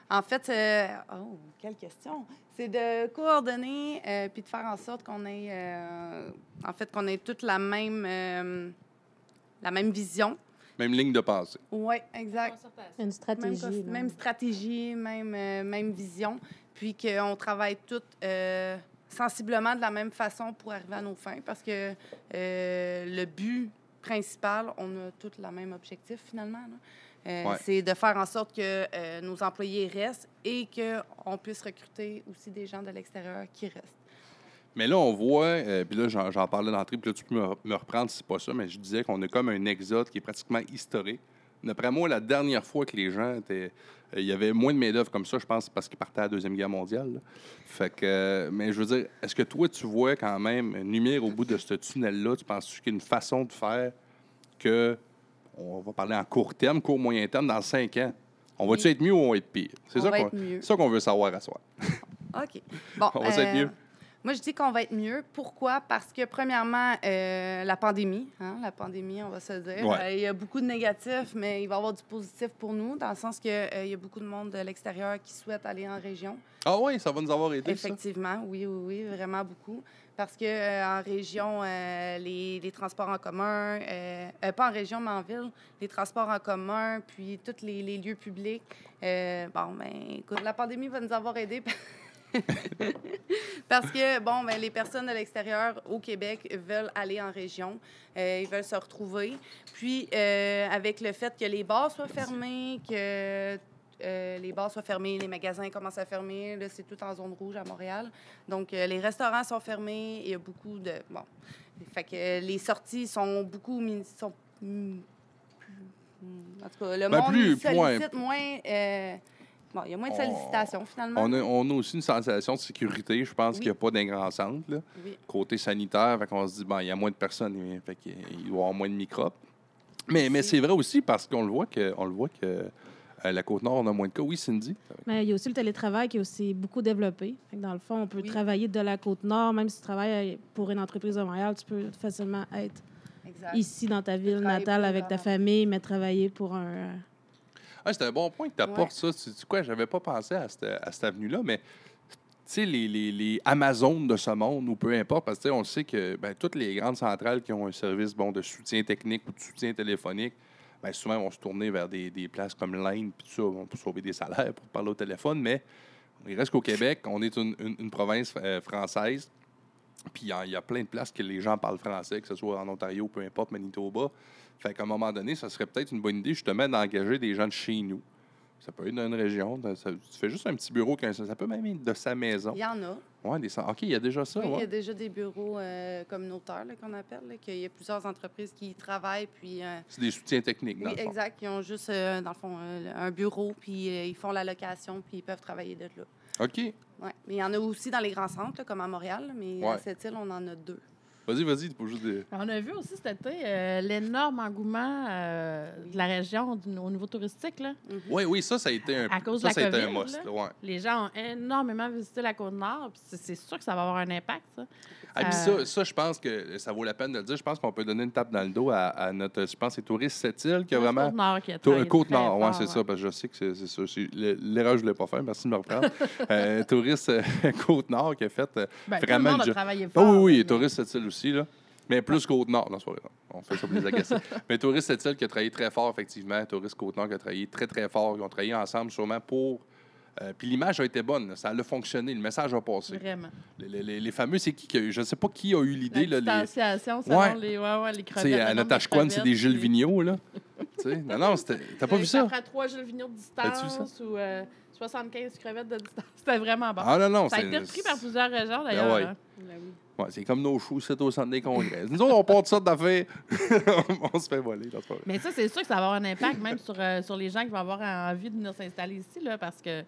En fait, euh, oh, quelle question. C'est de coordonner euh, puis de faire en sorte qu'on ait, euh, en fait, qu'on ait toute la même, euh, la même vision. Même ligne de pensée. Oui, exact. Une stratégie. même stratégie, même, euh, même vision. Puis qu'on travaille toutes euh, sensiblement de la même façon pour arriver à nos fins. Parce que euh, le but principal, on a tous le même objectif finalement. là. Euh, Ouais. C'est de faire en sorte que euh, nos employés restent et qu'on puisse recruter aussi des gens de l'extérieur qui restent. Mais là, on voit, euh, puis là, j'en, parlais d'entrée, puis là, tu peux me, me reprendre si c'est pas ça, mais je disais qu'on a comme un exode qui est pratiquement historique. D'après moi, la dernière fois que les gens étaient. euh, Il y avait moins de main-d'œuvre comme ça, je pense, parce qu'ils partaient à la Deuxième Guerre mondiale. là. Fait que. euh, mais je veux dire, est-ce que toi, tu vois quand même une lumière au bout de ce tunnel-là? Tu penses qu'il y a une façon de faire que. On va parler en court terme, court moyen terme, dans cinq ans? On va-tu Oui. être mieux ou on va être pire? C'est ça qu'on être mieux. c'est ça qu'on veut savoir à soi. OK. Bon, On va être mieux. Moi, je dis qu'on va être mieux. Pourquoi? Parce que, premièrement, euh, la pandémie, hein, la pandémie, on va se dire. Ouais. Euh, il y a beaucoup de négatifs, mais il va y avoir du positif pour nous, dans le sens qu'il y a beaucoup de monde de l'extérieur qui souhaite aller en région. Ah oui, ça va nous avoir aidé, ça. Effectivement, oui, oui, oui, vraiment beaucoup. Parce que euh, en région, euh, les, les transports en commun, euh, euh, pas en région, mais en ville, les transports en commun, puis tous les, les lieux publics. euh, bon, ben, écoute, la pandémie va nous avoir aidés. Parce que, bon, ben, les personnes de l'extérieur au Québec veulent aller en région, euh, ils veulent se retrouver. Puis, euh, avec le fait que les bars soient fermés, que euh, les bars soient fermés, les magasins commencent à fermer. Là, c'est tout en zone rouge à Montréal. Donc, euh, les restaurants sont fermés. Il y a beaucoup de... Bon. Fait que euh, les sorties sont beaucoup... mi- Sont, mm, plus- en tout cas, le Ben, monde plus- sollicite moins... euh, bon, il y a moins de On- sollicitations, finalement. On a, on a aussi une sensation de sécurité. Je pense Oui. qu'il n'y a pas d'un grand centre. Là. Oui. Côté sanitaire, fait qu'on se dit, bon, il y a moins de personnes, il- fait qu'il il doit y avoir moins de microbes. Mais, mais c'est vrai aussi parce qu'on le voit que, on le voit que euh, la Côte-Nord, on a moins de cas. Oui, Cindy? Mais il y a aussi le télétravail qui est aussi beaucoup développé. Fait que dans le fond, on peut Oui. travailler de la Côte-Nord, même si tu travailles pour une entreprise de Montréal, tu peux facilement être Exact. ici dans ta ville natale avec ta famille, mais travailler pour un. Ah, c'est un bon point que tu apportes ça. Tu sais quoi, j'avais pas pensé à cette, à cette avenue-là, mais tu sais, les, les, les Amazones de ce monde, ou peu importe, parce que on le sait que ben, toutes les grandes centrales qui ont un service bon, de soutien technique ou de soutien téléphonique, ben, souvent vont se tourner vers des, des places comme l'Inde, puis tout ça, bon, pour sauver des salaires, pour parler au téléphone, mais Il reste qu'au Québec, on est une, une- une province euh, française. Puis il y a- il y, a plein de places que les gens parlent français, que ce soit en Ontario, peu importe, Manitoba. Fait qu'à un moment donné, ça serait peut-être une bonne idée justement d'engager des gens de chez nous. Ça peut être dans une région. ça- tu fais juste un petit bureau, ça peut même être de sa maison. Il y en a. Ouais, des, OK, il y a déjà ça. Oui, il y a déjà des bureaux euh, communautaires qu'on appelle, là, qu'il y a plusieurs entreprises qui y travaillent. Puis, euh, C'est des soutiens techniques, dans oui, le fond. exact. Ils ont juste, euh, dans le fond, un bureau, puis ils font la location, puis ils peuvent travailler de là. OK. Ouais. Mais il y en a aussi dans les grands centres, là, comme à Montréal, mais Ouais. à cette île, on en a deux. Vas-y, vas-y, pas juste des... On a vu aussi cet été euh, l'énorme engouement euh, de la région du- au niveau touristique. Là. Oui, oui, ça, ça a été un, À cause ça, de ça la a été un COVID, must. là. ouais. Les gens ont énormément visité la Côte-Nord. puis C'est c'est sûr que ça va avoir un impact, ça. Ah, puis Euh, ça, ça, je pense que ça vaut la peine de le dire. Je pense qu'on peut donner une tape dans le dos à, à notre, je pense, que c'est Touriste Sept-Îles qui a vraiment... Côte-Nord qui a Côte-Nord, oui, c'est ça, parce que je sais que c'est c'est ça. L'erreur, je ne voulais pas faire. Merci de me reprendre. euh, touriste euh, Côte-Nord qui a fait Ben, tout le vraiment monde a travaillé fort. oui, oui, mais- Touriste Sept-Îles aussi, là. Mais plus Côte-Nord, non, vrai. On fait ça pour les agacer. Mais Touriste Sept-Îles qui a travaillé très fort, effectivement. Touriste Côte-Nord qui a travaillé très, très fort. Ils ont travaillé ensemble, sûrement pour. Euh, puis l'image a été bonne, ça a fonctionné, le message a passé. Vraiment. Les, les- les fameux, c'est qui, qui a eu- Je ne sais pas qui a eu l'idée. La là, les- distanciation selon Ouais. les, ouais, ouais, les Tu crevettes. à de Natashquan, c'est des Gilles Vigneault, là. tu sais, non, non, t'as pas vu ça? Après trois Gilles Vigneault de As-tu vu ça? distance ou euh, 75 crevettes de distance. C'était vraiment bon. Ah non, non, ça a été repris par plusieurs régions, d'ailleurs. ouais. hein. C'est comme nos choux, c'est au centre des congrès. Nous autres, on porte ça d'affaires. on se fait voler. Mais ça, c'est sûr que ça va avoir un impact même sur, euh, sur les gens qui vont avoir envie de venir s'installer ici, là, parce que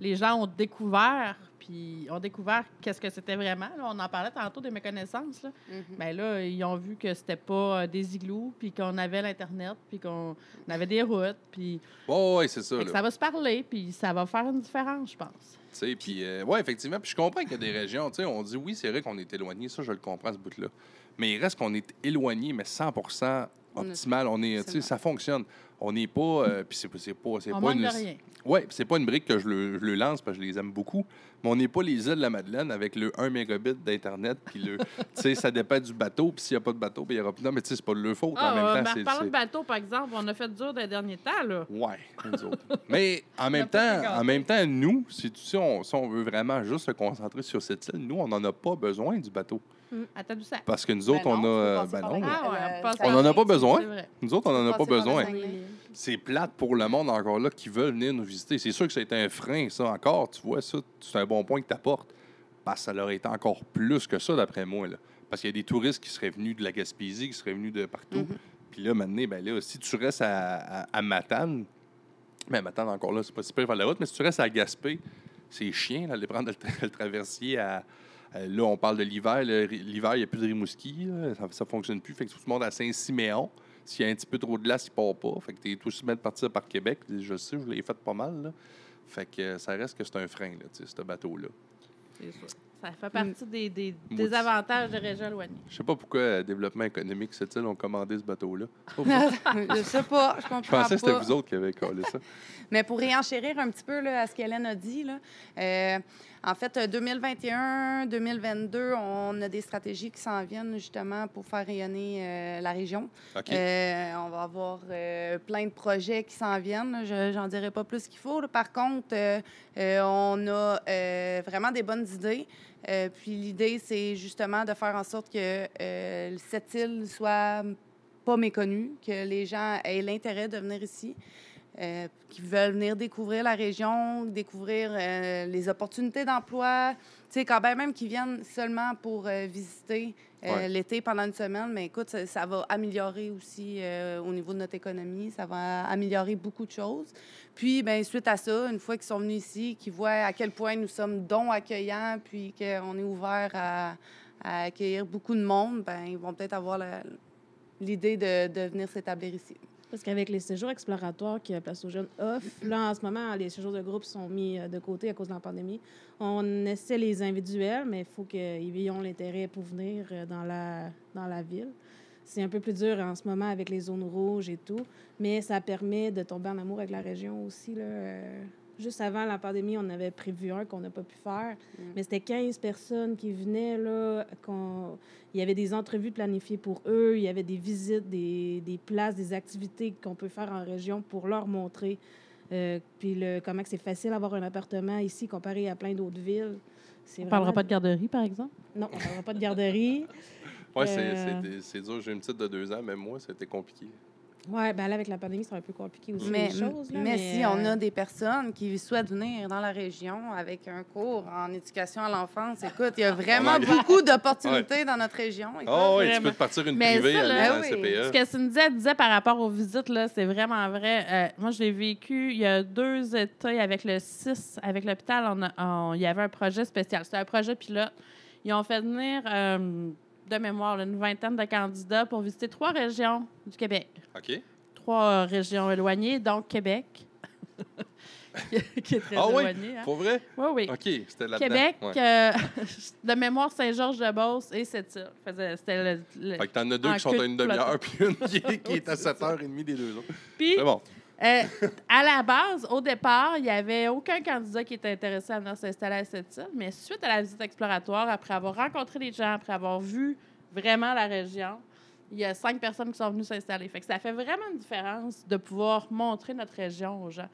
les gens ont découvert, puis ont découvert qu'est-ce que c'était vraiment. là. On en parlait tantôt des méconnaissances. Là. Ben là, ils ont vu que c'était pas euh, des igloos, puis qu'on avait l'Internet, puis qu'on avait des routes, puis Ouais, ouais, c'est ça. ça va se parler, puis ça va faire une différence, je pense. Tu sais, puis, euh, ouais, effectivement. Puis je comprends qu'il y a des régions, tu sais, on dit oui, c'est vrai qu'on est éloigné, ça, je le comprends, ce bout-là. Mais il reste qu'on est éloigné, mais 100 On est- optimal. On est, sais, Absolument. ça fonctionne. On n'est pas. euh, puis c'est c'est pas. C'est On pas une. de rien. Ouais, puis c'est pas une brique que je le, je le lance parce que je les aime beaucoup. Mais on n'est pas les îles de la Madeleine avec le 1 mégabit d'Internet. Puis le. tu sais, ça dépend du bateau. Puis s'il n'y a pas de bateau, puis il y aura. Non, mais tu sais, c'est pas de leur faute. Ah, en même euh, temps, ben, parlant de bateau, par exemple, on a fait dur des derniers temps, là. Nous autres. Mais en même, temps, en même temps, nous, si, tu- si, on, si on veut vraiment juste se concentrer sur cette île, nous, on n'en a pas besoin du bateau. Tadoussac. Parce que nous autres, Ben non, on tu a. euh, Ben non, Ah ouais, Euh, on passe ça On en a pas besoin. C'est vrai. nous autres, on n'en a pas besoin. C'est plate pour le monde encore là qui veulent venir nous visiter. C'est sûr que ça a été un frein, ça encore. Tu vois, ça, c'est un bon point que tu apportes. Parce que ça leur été encore plus que ça, d'après moi. Là. Parce qu'il y a des touristes qui seraient venus de la Gaspésie, qui seraient venus de partout. Mhm. Puis là, maintenant, ben là, si tu restes à, à, à Matane, ben Matane encore là, c'est pas super faire la route, mais si tu restes à Gaspé, c'est chiant, là, aller prendre le, tra- le traversier à. À- Là, on parle de l'hiver. L'hiver, il n'y a plus de Rimouski. là. Ça ne fonctionne plus. Fait que tout le monde à Saint-Siméon. S'il y a un petit peu trop de glace, il part pas. Fait que tu es tout bien de partir par Québec. Je sais, je l'ai fait pas mal. Là. Fait que euh, ça reste que c'est un frein, là, ce bateau-là. C'est sûr. Ça fait partie des, des, avantages de régions éloignées. Je sais pas pourquoi euh, Développement économique, cette île, ont commandé ce bateau-là. Oh, je sais pas, je comprends Je pensais que c'était vous autres qui avez collé ça. Mais pour réenchérir un petit peu là, à ce qu'Hélène a dit, là, euh, en fait, 2021-2022, on a des stratégies qui s'en viennent justement pour faire rayonner euh, la région. Euh, on va avoir euh, plein de projets qui s'en viennent. Je n'en dirai pas plus qu'il faut. Par contre, euh, euh, on a euh, vraiment des bonnes idées. Euh, puis l'idée, c'est justement de faire en sorte que euh, cette île soit pas méconnue, que les gens aient l'intérêt de venir ici. Euh, qui veulent venir découvrir la région, découvrir euh, les opportunités d'emploi. Tu sais, quand bien même qu'ils viennent seulement pour euh, visiter Ouais. l'été pendant une semaine, mais écoute, ça, ça va améliorer aussi au niveau de notre économie. Ça va améliorer beaucoup de choses. Puis, ben suite à ça, une fois qu'ils sont venus ici, qu'ils voient à quel point nous sommes dons accueillants, puis qu'on est ouvert à, à accueillir beaucoup de monde, ben ils vont peut-être avoir l'idée de, de venir s'établir ici. Parce qu'avec les séjours exploratoires que Place aux Jeunes offre, là, en ce moment, les séjours de groupe sont mis euh, de côté à cause de la pandémie. On essaie les individuels, mais il faut qu'ils ayent l'intérêt pour venir euh, dans la, dans la ville. C'est un peu plus dur en ce moment avec les zones rouges et tout, mais ça permet de tomber en amour avec la région aussi. Là. Juste avant la pandémie, on avait prévu un qu'on n'a pas pu faire, Mm. mais c'était 15 personnes qui venaient. Là, qu'on- Il y avait des entrevues planifiées pour eux, il y avait des visites, des, des places, des activités qu'on peut faire en région pour leur montrer Euh, puis le, comment que c'est facile d'avoir un appartement ici comparé à plein d'autres villes. C'est On parlera vraiment- pas de garderie, par exemple? Non, on parlera pas de garderie. Ouais, c'est- Euh, c'est- c'est dur. J'ai une petite de deux ans, même moi, c'était compliqué. Oui, ben là, avec la pandémie, c'est un peu compliqué aussi Mais, les choses. là, mais si on euh, a des personnes qui souhaitent venir dans la région avec un cours en éducation à l'enfance, écoute, il y a vraiment beaucoup d'opportunités dans notre région. écoute. Oh, oui, tu peux te partir une Mais privée ça, là, oui. CPE. Ce que elle disait par rapport aux visites, là, c'est vraiment vrai. Euh, moi, je l'ai vécu il y a deux étés avec le 6, avec l'hôpital. On a- on- il y avait un projet spécial. C'était un projet pilote. Ils ont fait venir, euh, de mémoire, là, une vingtaine de candidats pour visiter trois régions du Québec. OK. Trois euh, régions éloignées, donc Québec, qui est très Ah oui? hein? Pour vrai? Oui, oui. OK, c'était là-dedans. Québec, Ouais. euh, de mémoire Saint-Georges-de-Beauce et Sept-Îles. Fait que t'en as deux qui sont à une de demi-heure, puis une qui est, à 7h30 des deux autres. Puis, C'est bon. Euh, à la base, au départ, il n'y avait aucun candidat qui était intéressé à venir s'installer à cette île, mais suite à la visite exploratoire, après avoir rencontré les gens, après avoir vu vraiment la région, il y a cinq personnes qui sont venues s'installer. Fait que ça fait vraiment une différence de pouvoir montrer notre région aux gens.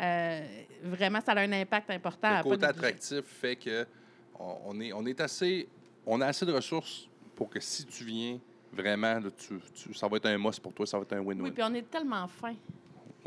Euh, vraiment, ça a un impact important. Le côté attractif fait que on, on est, on est assez... On a assez de ressources pour que si tu viens, vraiment, là, tu, tu- ça va être un must pour toi, ça va être un win-win. Oui, puis on est tellement fin.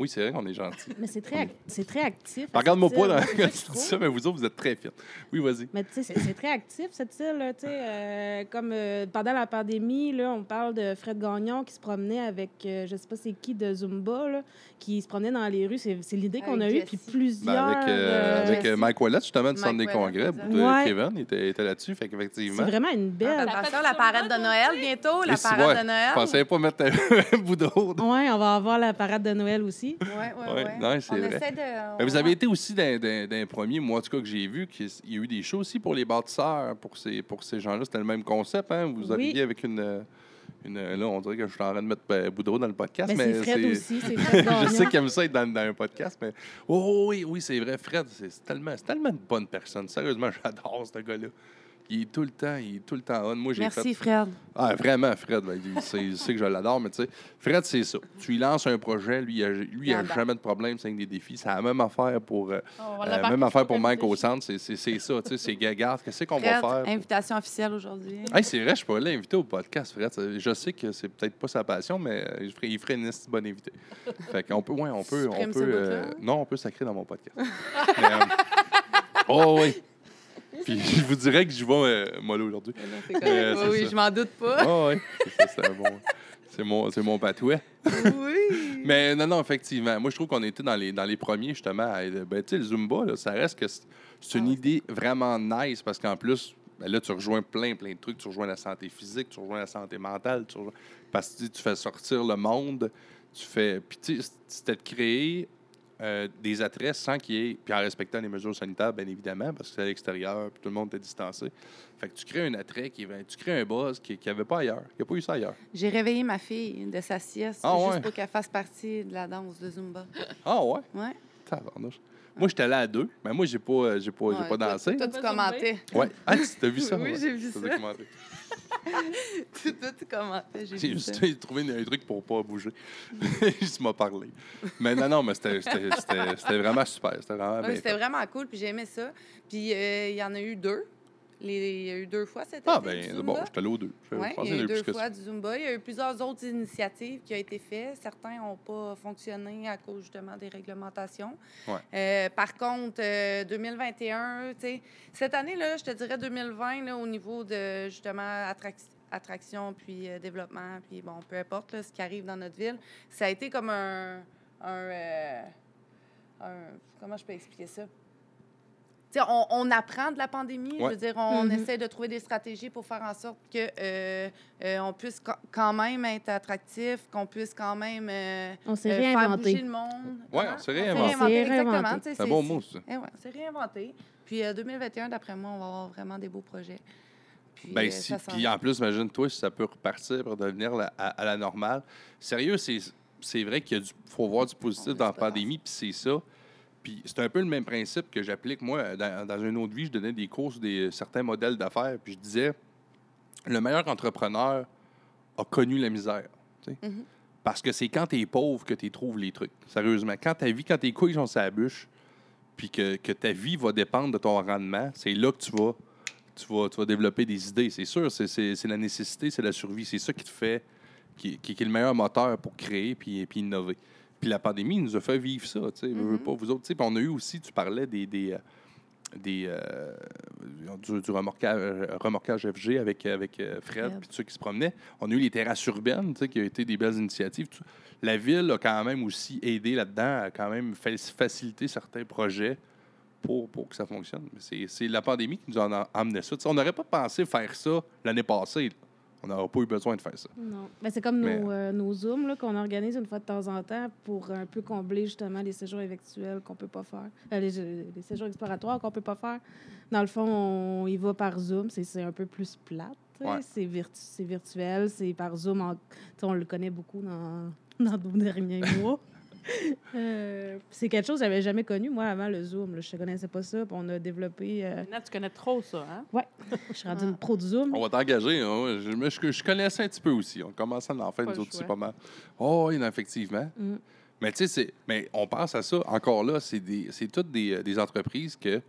Oui, c'est vrai qu'on est gentil. Mais c'est très, c'est très actif. Ben, Regarde-moi pas c'est quand tu je dis ça, mais vous autres, vous êtes très fiers. Oui, vas-y. Mais tu sais, c'est très actif, cette île. là, tu sais, euh, comme euh, pendant la pandémie, là, on parle de Fred Gagnon qui se promenait avec, euh, je sais pas c'est qui, de Zumba, là, qui se promenait dans les rues. C'est c'est l'idée qu'on a eue. Puis plusieurs... Ben, avec euh, euh, avec euh. Mike Wallet, justement, du Centre des congrès. exact. de Ouais. Kevin il était, était là-dessus. Fait c'est vraiment une belle... Ah, Attention, la parade de Noël bientôt, la parade de Noël. Je pensais pas mettre un bout d'autre. Oui, on va avoir la parade de Noël aussi. Ouais, ouais. c'est on vrai. essaie de. Mais vous avez été aussi les premiers, moi en tout cas que j'ai vu, qu'il y a eu des shows aussi pour les bâtisseurs, pour ces, pour ces gens-là. C'était le même concept, hein? Vous Oui. arriviez avec une, une. Là, on dirait que je suis en train de mettre euh, Boudreau dans le podcast, Mais mais, c'est Fred c'est- aussi, c'est Fred je sais qu'il aime ça être dans, dans un podcast, mais. Oh, oui, oui, c'est vrai. Fred, c'est c'est tellement, c'est tellement une bonne personne. Sérieusement, j'adore ce gars-là. Il est tout le temps, il est tout le temps on. Moi, j'ai fait Merci, Fred. ah, vraiment, Fred, ben, il, sait, il sait que je l'adore, mais tu sais, Fred, c'est ça. Tu lui lances un projet, lui, il a, lui, il a Il adore. jamais de problème, c'est des défis. C'est la même affaire pour, euh, Oh, euh, l'a même affaire pour Mike au centre, c'est c'est- c'est ça, tu sais, c'est gagarde, qu'est-ce qu'on va faire? invitation officielle aujourd'hui. Hey, c'est vrai, je suis pas là invité au podcast, Fred. Je sais que c'est peut-être pas sa passion, mais euh, il ferait, il ferait une bonne invité. Fait qu'on peut, ouais, on peut, on peut, euh, non, on peut sacrer dans mon podcast. Mais, euh, oh oui. Puis je vous dirais que je vais euh, mollo aujourd'hui. Euh, oui, je m'en doute pas. Oh oui, c'est c'est un bon. C'est mon, patouet. oui. Mais non, non, effectivement. Moi, je trouve qu'on était dans les, dans les premiers, justement. à- ben, tu sais, le Zumba, là, ça reste que c'est une Ah idée vraiment nice parce qu'en plus, ben là, tu rejoins plein, plein de trucs. Tu rejoins la santé physique, tu rejoins la santé mentale. Tu rejoins- Parce que tu fais sortir le monde. Tu fais. Puis, tu sais, c'était de créer euh, des attraits sans qu'il y ait. Puis en respectant les mesures sanitaires, bien évidemment, parce que c'est à l'extérieur, puis tout le monde était distancé. Fait que tu crées un attrait, qui, tu crées un buzz qu'il n'y avait pas ailleurs. Il n'y a pas eu ça ailleurs. J'ai réveillé ma fille de sa sieste Ah juste ouais? pour qu'elle fasse partie de la danse de Zumba. Ah ouais? Ouais. Tabarnouche. Moi, j'étais allé à deux, mais moi, j'ai pas, euh, j'ai pas, j'ai pas toi- dansé. Toi, tu commentais. Ouais. Ah, tu t'as vu ça? Oui, ouais. j'ai vu ça. toi, tu commentais. J'ai J'ai vu ça. j'ai trouvé un truc pour pas bouger. Il m'a parlé. Mais non, non, mais c'était c'était- c'était- c'était vraiment super. C'était vraiment C'était vraiment cool, puis j'ai aimé ça. Puis euh, il y en a eu deux. Les, il y a eu deux fois cette Ah, été, ben, bon, j'étais allé aux deux. Pensais il y a eu deux fois du Zumba. Il y a eu plusieurs autres initiatives qui ont été faites. Certains n'ont pas fonctionné à cause justement des réglementations. Ouais. Euh, par contre, euh, 2021, tu sais, cette année-là, je te dirais 2020, là, au niveau de justement attrac- attraction puis euh, développement, puis bon, peu importe là, ce qui arrive dans notre ville, ça a été comme un. un, euh, un- comment je peux expliquer ça? On, on apprend de la pandémie. Je veux dire, on Mhm. essaie de trouver des stratégies pour faire en sorte que euh, euh, on puisse quand même être attractif, qu'on puisse quand même euh, On s'est euh, faire réinventé. bouger le monde. Ouais, Comment? on s'est réinventé. On s'est exactement. réinventé. sais, C'est un bon mot, ça. eh ouais, c'est réinventé. Puis euh, 2021, d'après moi, on va avoir vraiment des beaux projets. Puis, Ben, si, puis en plus, imagine-toi si ça peut repartir pour devenir la- à, à la normale. Sérieux, c'est c'est vrai qu'il y a du, faut voir du positif On dans la pandémie, puis c'est ça. Puis c'est un peu le même principe que j'applique, moi, dans, dans une autre vie, je donnais des cours sur des, certains modèles d'affaires, puis je disais, le meilleur entrepreneur a connu la misère. Mhm. Parce que c'est quand tu es pauvre que tu trouves les trucs. Sérieusement. Quand ta vie, quand tes couilles sont sur la bûche, puis que, que ta vie va dépendre de ton rendement, c'est là que tu vas, tu vas, tu vas développer des idées. C'est sûr, c'est- la nécessité, c'est la survie. C'est ça qui te fait, qui, qui- qui est le meilleur moteur pour créer puis, puis innover. Puis la pandémie nous a fait vivre ça. tu sais. Pas, vous autres, tu sais. Puis on a eu aussi, tu parlais des. des, euh, des, euh, du, du remorquage, euh, remorquage FG avec, avec Fred, Fred. puis ceux qui se promenaient. On a eu les terrasses urbaines, tu sais, qui ont été des belles initiatives. La ville a quand même aussi aidé là-dedans, a quand même fa- facilité certains projets pour, pour que ça fonctionne. C'est- C'est la pandémie qui nous en a amené ça. On n'aurait pas pensé faire ça l'année passée. là. On n'aurait pas eu besoin de faire ça. Non. Ben, c'est comme Mais- nos, euh, nos Zooms là, qu'on organise une fois de temps en temps pour un peu combler justement les séjours éventuels qu'on peut pas faire, euh, les, les séjours exploratoires qu'on peut pas faire. Dans le fond, on y va par Zoom. C'est, c'est un peu plus plate. Ouais. C'est, virtu- c'est virtuel. C'est par Zoom. en- on le connaît beaucoup dans, dans nos derniers mois. Euh, c'est quelque chose que j'avais jamais connu, moi, avant le Zoom. Là. Je ne connaissais pas ça. On a développé... euh, Maintenant, tu connais trop ça, hein? Je suis rendue une pro de Zoom. On va t'engager. hein. Je, mais je, je connaissais un petit peu aussi. On commence à en faire, nous autres, c'est pas mal. Oh, oui, non, effectivement. Mm. Mais tu sais, c'est- mais on pense à ça. Encore là, c'est des- c'est toutes des, euh, des entreprises que,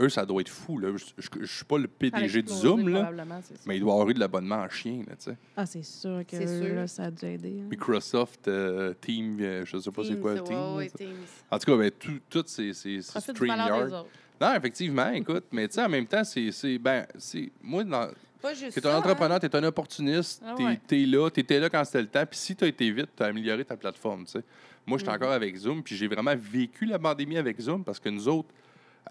eux, ça doit être fou. Là. Je, je, je suis pas le PDG du explosé, Zoom, là, mais il doit avoir eu de l'abonnement en chien. Là, tu sais. Ah, c'est sûr que C'est sûr. là, ça a dû aider. hein. Microsoft, euh, Team, euh, je sais pas c'est quoi, Teams, Team. ouais, ouais. En tout cas, ben, tout, tout c'est StreamYard. Non, effectivement, écoute, mais tu sais, en même temps, c'est. c'est- Ben, c'est. Moi, dans, T'es ça, un hein. entrepreneur, t'es un opportuniste, Ah t'es ouais. t'es là, t'étais là quand c'était le temps, puis si t'as été vite, t'as amélioré ta plateforme, tu sais. Moi, Mm. j'étais encore avec Zoom, puis j'ai vraiment vécu la pandémie avec Zoom, parce que nous autres,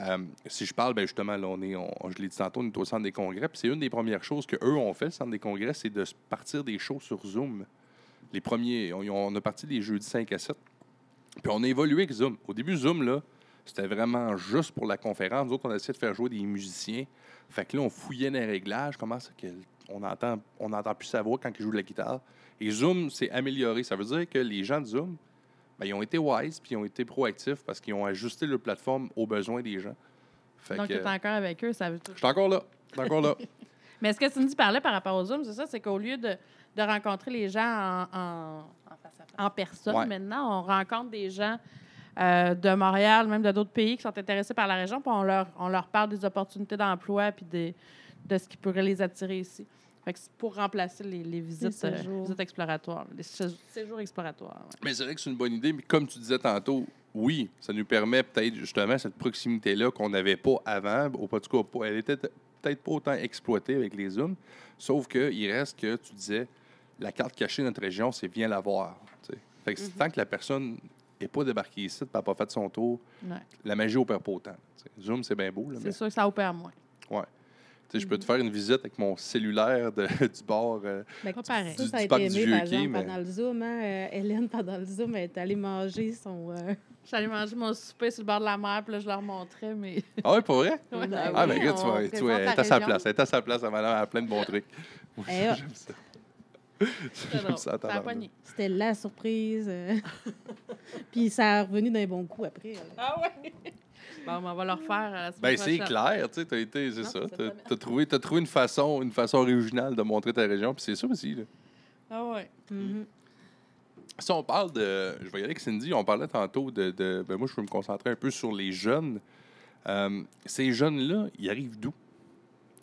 euh, si je parle, ben justement, on est, je l'ai dit tantôt, on est au centre des congrès, puis c'est une des premières choses qu'eux ont fait, le centre des congrès, c'est de partir des shows sur Zoom. Les premiers, on, a parti les jeudis 5 à 7, puis on a évolué avec Zoom. Au début, Zoom, là, c'était vraiment juste pour la conférence. Nous autres, on a essayé de faire jouer des musiciens. Fait que là, on fouillait les réglages. Comment ça qu'on entend, on n'entend plus sa voix quand il joue de la guitare. Et Zoom s'est amélioré. Ça veut dire que les gens de Zoom, ben, ils ont été wise puis ils ont été proactifs parce qu'ils ont ajusté leur plateforme aux besoins des gens. Fait Donc, tu es encore avec eux, ça veut tout. je suis encore là. Je suis encore là. Mais ce que Cindy parlait par rapport au Zoom, c'est ça, c'est qu'au lieu de, de rencontrer les gens en, en, En face à face. en personne, Ouais. maintenant, on rencontre des gens euh, de Montréal, même de d'autres pays qui sont intéressés par la région, puis on leur, on leur parle des opportunités d'emploi puis des- de ce qui pourrait les attirer ici. Fait que c'est pour remplacer les, les visites, euh, séjours. visites exploratoires, les sé- séjours exploratoires. ouais. Mais c'est vrai que c'est une bonne idée. Mais comme tu disais tantôt, oui, ça nous permet peut-être justement cette proximité-là qu'on n'avait pas avant. Ou pas, cas, pas- elle était peut-être pas autant exploitée avec les Zooms. Sauf qu'il reste que tu disais, la carte cachée de notre région, c'est viens la voir. Fait que Mhm. tant que la personne n'est pas débarquée ici, n'a pas fait son tour, Ouais. la magie opère pas autant. Zoom, c'est bien beau. C'est mais, sûr que ça opère moins. tu sais, je peux te faire une visite avec mon cellulaire de- du bord. euh, Ben. Ça, Du- ça a du été parc du aimé, par exemple, mais- pendant le Zoom. Hein, euh, Hélène, pendant le Zoom, elle est allée manger son... euh, J'allais manger mon souper sur le bord de la mer, puis là, je leur montrais, mais. Ah oui, pour vrai? Ouais. Ben Ah, oui, mais regarde, tu on vois, tu vois, elle est à sa place. Elle est à sa place, elle a plein de bons trucs. Eh, ah. J'aime ça. Drôle. ça. C'était la surprise. euh. Puis ça a revenu d'un bon coup après. là. Ah ouais? Bon, ben, on va leur faire à la semaine Ben, c'est clair, tu sais, t'as été, c'est Non, ça. c'est T'as très bien. t'as trouvé, t'as trouvé une façon, une façon originale de montrer ta région, puis c'est ça aussi. Là. Ah ouais. Mhm. Si on parle de, je vais y aller avec Cindy, on parlait tantôt de, de- ben moi, je peux me concentrer un peu sur les jeunes. Euh, ces jeunes-là, ils arrivent d'où?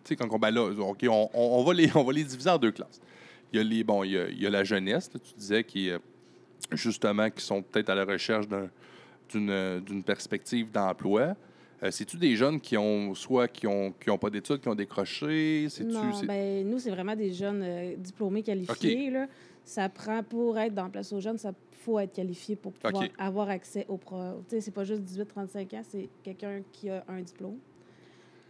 Tu sais, quand on, ben là, OK, on, on- on va les, on va les diviser en deux classes. Il y a, les, bon, il y a, il y a la jeunesse, là, tu disais, qui, justement, qui sont peut-être à la recherche d'un- d'une perspective d'emploi. Euh, C'est-tu des jeunes qui ont, soit qui ont, qui ont pas d'études, qui ont décroché? Non, ben, nous, c'est vraiment des jeunes euh, diplômés qualifiés. Là. Ça prend, pour être dans Place aux jeunes, ça faut être qualifié pour pouvoir avoir accès au pro. Tu sais, c'est pas juste 18-35 ans, c'est quelqu'un qui a un diplôme.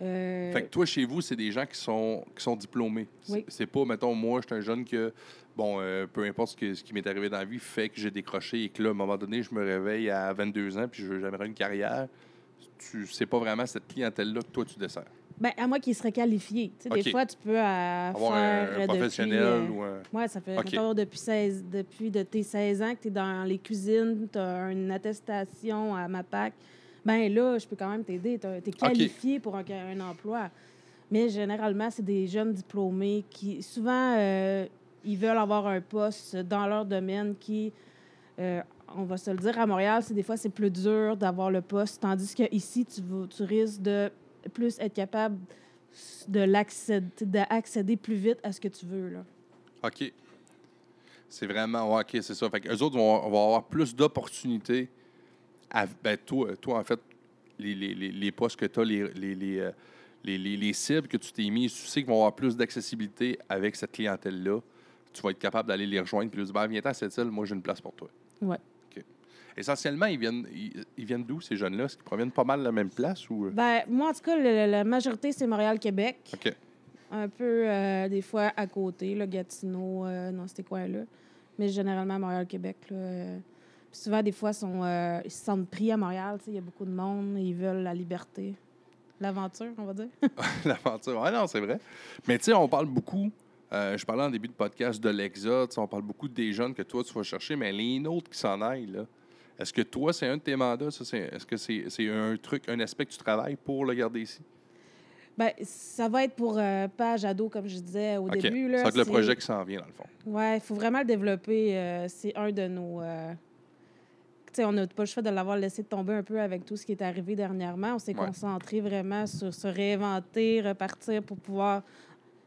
Euh, Fait que toi, chez vous, c'est des gens qui sont, qui sont diplômés. C'est- Oui. C'est pas, mettons, moi, je suis un jeune que, bon, euh, peu importe ce, que- ce qui m'est arrivé dans la vie, fait que j'ai décroché et que là, à un moment donné, je me réveille à 22 ans puis je veux j'aimerais une carrière. Tu C'est pas vraiment cette clientèle-là que toi, tu desserres. ben, à moi qui serait qualifié. Tu sais. Des fois, tu peux euh, Avoir faire un, euh, professionnel euh, ou un... Ouais, ça fait OK. mettons, depuis, 16, depuis de tes 16 ans que tu es dans les cuisines, tu as une attestation à MAPAC. Ben là, je peux quand même t'aider. Tu es qualifié pour un, un emploi. Mais généralement, c'est des jeunes diplômés qui, souvent, euh, ils veulent avoir un poste dans leur domaine qui, euh, on va se le dire, à Montréal, c'est des fois, c'est plus dur d'avoir le poste, tandis qu'ici, tu, tu risques de plus être capable de l'accéder, d'accéder plus vite à ce que tu veux. Là. OK. C'est vraiment. OK, c'est ça. Fait qu'eux autres vont, vont avoir plus d'opportunités. À- Ben, toi, toi, en fait, les, les, les, les postes que tu as, les, les, les, euh, les, les- les cibles que tu t'es mis, tu sais qu'ils vont avoir plus d'accessibilité avec cette clientèle-là. Tu vas être capable d'aller les rejoindre puis leur dire ben, Viens-t'en à cette île, moi j'ai une place pour toi. OK. Essentiellement, ils viennent, ils, ils viennent d'où, ces jeunes-là? Est-ce qu'ils proviennent pas mal de la même place ou. euh? Ben, moi, en tout cas, le- la majorité, c'est Montréal-Québec. OK. Un peu, euh, des fois, à côté, là, Gatineau, euh, dans ces coins-là. Mais généralement, Montréal-Québec. là, euh, puis souvent, des fois, sont, euh, ils se sentent pris à Montréal. Il y a beaucoup de monde. Ils veulent la liberté. L'aventure, on va dire. L'aventure. Ouais, non, c'est vrai. Mais tu sais, on parle beaucoup. euh, je parlais en début de podcast de l'exode. On parle beaucoup des jeunes que toi, tu vas chercher, mais les autres qui s'en aillent. Est-ce que toi, c'est un de tes mandats? ça, c'est- Est-ce que c'est c'est un truc, un aspect que tu travailles pour le garder ici? Ben, ça va être pour euh, page ado, comme je disais au début. Ça Là, va être le projet qui s'en vient, dans le fond. Ouais, il faut vraiment le développer. euh, c'est un de nos. euh, on n'a pas le choix de l'avoir laissé tomber un peu avec tout ce qui est arrivé dernièrement. On s'est Ouais. concentré vraiment sur se réinventer, repartir pour pouvoir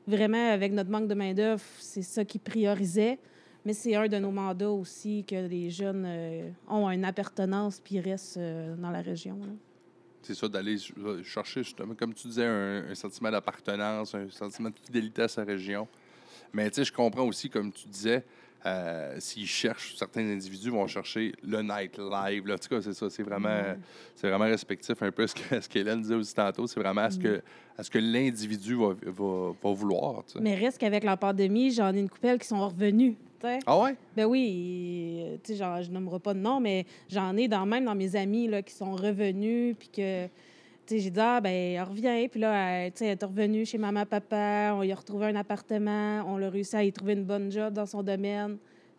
vraiment, avec notre manque de main-d'œuvre, c'est ça qui priorisait. Mais c'est un de nos mandats aussi que les jeunes euh, ont une appartenance puis restent euh, dans la région. là. C'est ça, d'aller ch- chercher, justement, comme tu disais, un, un sentiment d'appartenance, un sentiment de fidélité à sa région. Mais tu sais, je comprends aussi, comme tu disais, euh, s'ils cherchent, certains individus vont chercher le nightlife. En tout cas, c'est ça, c'est vraiment, c'est vraiment respectif un peu à ce que- à ce qu'Hélène disait aussi tantôt. C'est vraiment à ce que, à ce que l'individu va, va, va vouloir. tu sais. Mais reste qu'avec la pandémie, j'en ai une coupelle qui sont revenus. Ah ouais? Ben oui, tu sais, je nommerai pas de nom, mais j'en ai dans, même dans mes amis là, qui sont revenus, puis que, j'ai dit, ah, ben, reviens. Puis là, elle, elle est revenue chez maman, papa, on lui a retrouvé un appartement, on a réussi à y trouver une bonne job dans son domaine.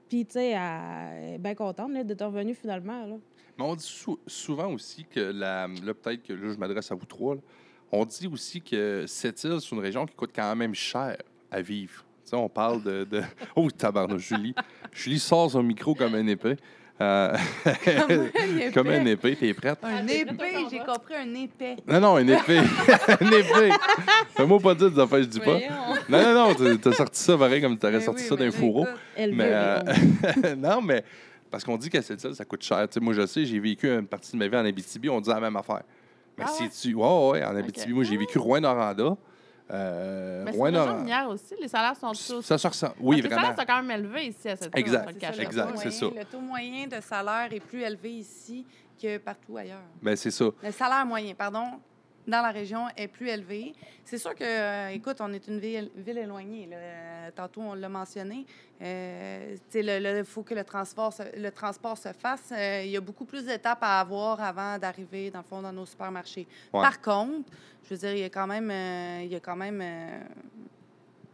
Puis, tu sais, elle est bien contente d'être revenue finalement. Là. Mais on dit sou- souvent aussi que la. Là, peut-être que là, je m'adresse à vous trois. On dit aussi que cette île, c'est une région qui coûte quand même cher à vivre. Tu sais, on parle de. Oh, tabarnouche, Julie. Julie sort son micro comme un épée. Euh, comme un épée, t'es prête? Un Ah, épée, j'ai compris un épais. Non, non, une épée. une épée. Fais-moi pas dire des affaires, je dis pas. Non, non, non, t'as- sorti ça pareil comme t'aurais Ben sorti oui, ça d'un là, fourreau. Mais euh, non, mais parce qu'on dit qu'à cette île, ça coûte cher. Moi, je sais, j'ai vécu une partie de ma vie en Abitibi, on dit la même affaire. Mais Ah si tu. Ouais, ouais, en Abitibi, moi, j'ai vécu Rouen-Noranda. Euh, Mais minière aussi. Les salaires sont tous. Ça se ressent. Oui, les vraiment. salaires sont quand même élevés ici à cette Exact. c'est Exact, taux c'est moyen- ça. Le taux moyen de salaire est plus élevé ici que partout ailleurs. Ben, c'est ça. Le salaire moyen, pardon, dans la région est plus élevé. C'est sûr que, euh, écoute, on est une ville, ville éloignée. là. Euh, Tantôt, on l'a mentionné. Euh, il faut que le transport se, le transport se fasse. Euh, Il y a beaucoup plus d'étapes à avoir avant d'arriver, dans le fond, dans nos supermarchés. Ouais. Par contre, je veux dire, il y a quand même... il y a quand même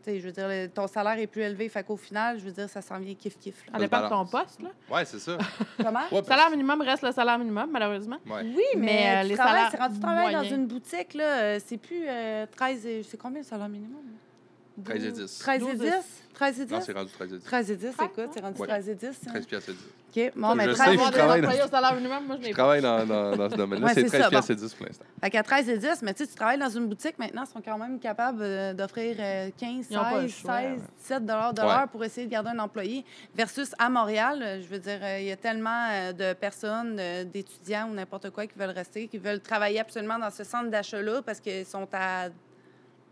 je veux dire, le- ton salaire est plus élevé. Fait qu'au final, je veux dire, ça s'en vient kiff-kiff. Ça dépend de ton poste. Là. Ouais, c'est ça. Comment? Ouais, Le salaire minimum reste le salaire minimum, malheureusement. ouais. Oui, mais, Mais, euh, tu les travailles, salaires c'est rendu tu travailles dans une boutique, là, euh, c'est plus euh, 13 et... C'est combien le salaire minimum? là? 13 et 10. 13 et 12 10? 13 et 10? Non, c'est rendu 13 et 10. 13 et 10, Ah, écoute, c'est rendu Ouais. 13 et 10. hein? 13 piastres et 10. OK, bon, mais Je 13 sais, et je Avoir 10. des travaille dans- moi, je travaille dans, dans, dans ce domaine-là. Ouais, c'est c'est 13 ça, et 10 pour l'instant. Fait qu'à 13 et 10, mais tu sais, tu travailles dans une boutique maintenant, ils sont quand même capables euh, d'offrir euh, 15, Ils ont pas le 16, choix, 16, ouais. 17 dollars de Ouais. l'heure pour essayer de garder un employé. Versus à Montréal, euh, je veux dire, euh, il y a tellement euh, de personnes, euh, d'étudiants ou n'importe quoi qui veulent rester, qui veulent travailler absolument dans ce centre d'achat-là parce qu'ils sont à